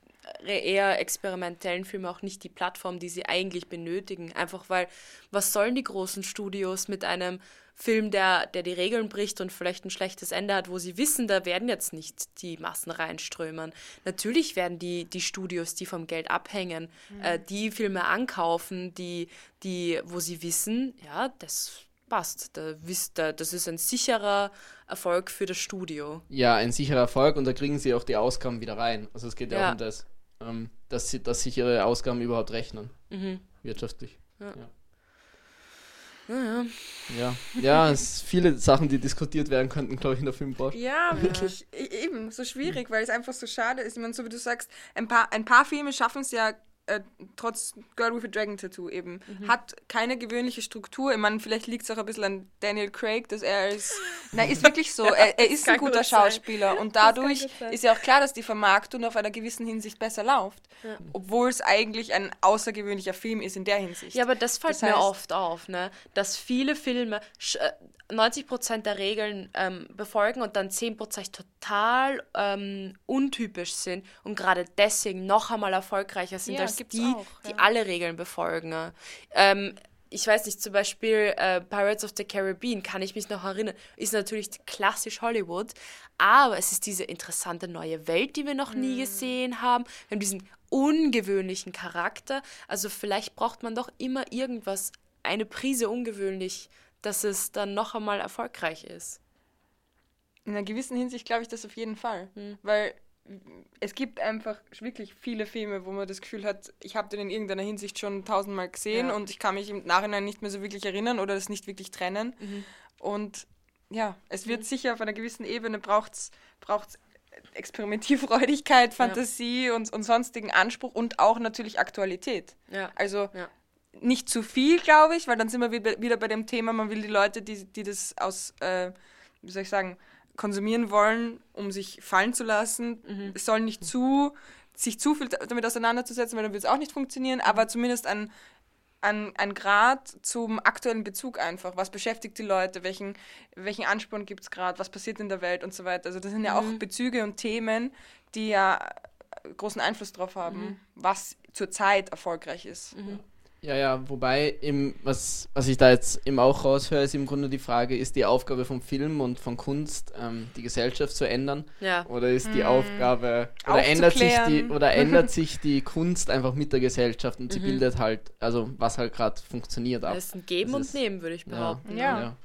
eher experimentellen Filme auch nicht die Plattform, die sie eigentlich benötigen. Einfach weil, was sollen die großen Studios mit einem Film, der, der die Regeln bricht und vielleicht ein schlechtes Ende hat, wo sie wissen, da werden jetzt nicht die Massen reinströmen. Natürlich werden die, die Studios, die vom Geld abhängen, äh, die Filme ankaufen, die, die, wo sie wissen, ja, das passt. Da wisst, da, das ist ein sicherer Erfolg für das Studio. ja, ein sicherer Erfolg und da kriegen sie auch die Ausgaben wieder rein. Also es geht ja, Ja. auch um das, ähm, dass, sie, dass sich ihre Ausgaben überhaupt rechnen, Mhm. wirtschaftlich. Naja. Ja, ja, es sind viele Sachen, die diskutiert werden könnten, glaube ich, in der Filmbranche. Ja, (laughs) wirklich. E- Eben, so schwierig, weil es einfach so schade ist. Ich meine, so wie du sagst, ein paar, ein paar Filme schaffen es ja äh, trotz Girl with a Dragon Tattoo eben. Hat keine gewöhnliche Struktur. Ich meine, vielleicht liegt es auch ein bisschen an Daniel Craig, dass er ist. (laughs) Nein, ist wirklich so. er, er ist ein guter gut sein. Schauspieler und dadurch ist ja auch klar, dass die Vermarktung auf einer gewissen Hinsicht besser läuft. Obwohl es eigentlich ein außergewöhnlicher Film ist in der Hinsicht. Ja, aber das fällt Das mir heißt- oft auf, ne? dass viele Filme sch- äh, 90% der Regeln ähm, befolgen und dann 10% total ähm, untypisch sind und gerade deswegen noch einmal erfolgreicher sind Ja, als gibt's die, auch, die ja. alle Regeln befolgen. ne? Ähm, ich weiß nicht, zum Beispiel äh, Pirates of the Caribbean, kann ich mich noch erinnern, ist natürlich klassisch Hollywood, aber es ist diese interessante neue Welt, die wir noch Mhm. nie gesehen haben. Wir haben diesen ungewöhnlichen Charakter. Also vielleicht braucht man doch immer irgendwas, eine Prise ungewöhnlich, dass es dann noch einmal erfolgreich ist. In einer gewissen Hinsicht glaube ich das auf jeden Fall. Weil es gibt einfach wirklich viele Filme, wo man das Gefühl hat, ich habe den in irgendeiner Hinsicht schon tausendmal gesehen Ja. und ich kann mich im Nachhinein nicht mehr so wirklich erinnern oder das nicht wirklich trennen. Und ja, es wird sicher auf einer gewissen Ebene braucht es Experimentierfreudigkeit, Fantasie und, und sonstigen Anspruch und auch natürlich Aktualität. Ja. Also Ja. nicht zu viel, glaube ich, weil dann sind wir wieder wieder bei dem Thema, man will die Leute, die, die das aus, äh, wie soll ich sagen, konsumieren wollen, um sich fallen zu lassen. Mhm. Es soll nicht zu, sich zu viel damit auseinanderzusetzen, weil dann wird es auch nicht funktionieren, Mhm. aber zumindest ein, ein, ein Grad zum aktuellen Bezug einfach. Was beschäftigt die Leute? Welchen, welchen Ansporn gibt es gerade? Was passiert in der Welt und so weiter? Also das sind ja auch Bezüge und Themen, die ja großen Einfluss darauf haben, was zurzeit erfolgreich ist. Ja, ja, wobei, im, was, was ich da jetzt eben auch raushöre, ist im Grunde die Frage, ist die Aufgabe von Film und von Kunst, ähm, die Gesellschaft zu ändern? Ja. Oder ist die Aufgabe, oder ändert, sich die, oder (laughs) ändert sich die Kunst einfach mit der Gesellschaft und sie bildet halt, also was halt gerade funktioniert ab. Das ist ein Geben Das und ist- Nehmen, würde ich Ja. behaupten. Ja.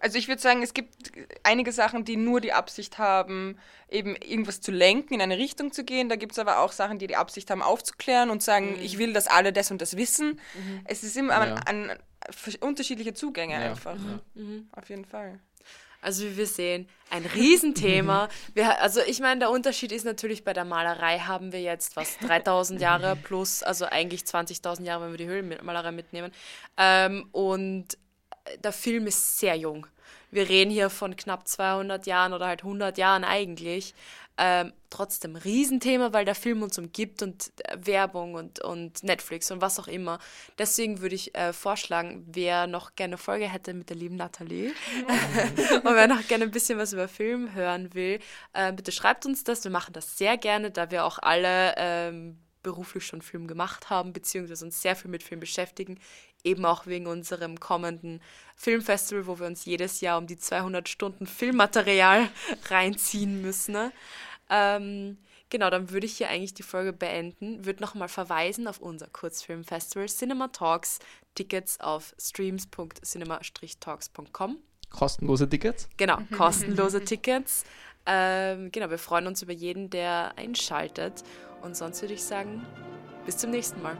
Also ich würde sagen, es gibt einige Sachen, die nur die Absicht haben, eben irgendwas zu lenken, in eine Richtung zu gehen. Da gibt es aber auch Sachen, die die Absicht haben, aufzuklären und sagen, ich will, dass alle das und das wissen. Es ist immer Ja. an, an, unterschiedliche Zugänge Ja. einfach. Mhm. Auf jeden Fall. Also wie wir sehen, ein Riesenthema. (laughs) wir, also ich meine, der Unterschied ist natürlich, bei der Malerei haben wir jetzt was, 3000 Jahre (laughs) plus, also eigentlich 20.000 Jahre, wenn wir die Höhlenmalerei mitnehmen. Ähm, und der Film ist sehr jung. Wir reden hier von knapp 200 Jahren oder halt 100 Jahren eigentlich. Ähm, trotzdem Riesenthema, weil der Film uns umgibt und äh, Werbung und, und Netflix und was auch immer. Deswegen würde ich äh, vorschlagen, wer noch gerne eine Folge hätte mit der lieben Nathalie (laughs) und wer noch gerne ein bisschen was über Film hören will, äh, bitte schreibt uns das. Wir machen das sehr gerne, da wir auch alle ähm, beruflich schon Film gemacht haben, beziehungsweise uns sehr viel mit Film beschäftigen. Eben auch wegen unserem kommenden Filmfestival, wo wir uns jedes Jahr um die 200 Stunden Filmmaterial (laughs) reinziehen müssen. Ne? Ähm, genau, dann würde ich hier eigentlich die Folge beenden. Würde nochmal verweisen auf unser Kurzfilmfestival Cinema Talks. Tickets auf streams.cinema-talks.com. Kostenlose Tickets? Genau, kostenlose Tickets. Ähm, genau, wir freuen uns über jeden, der einschaltet. Und sonst würde ich sagen, bis zum nächsten Mal.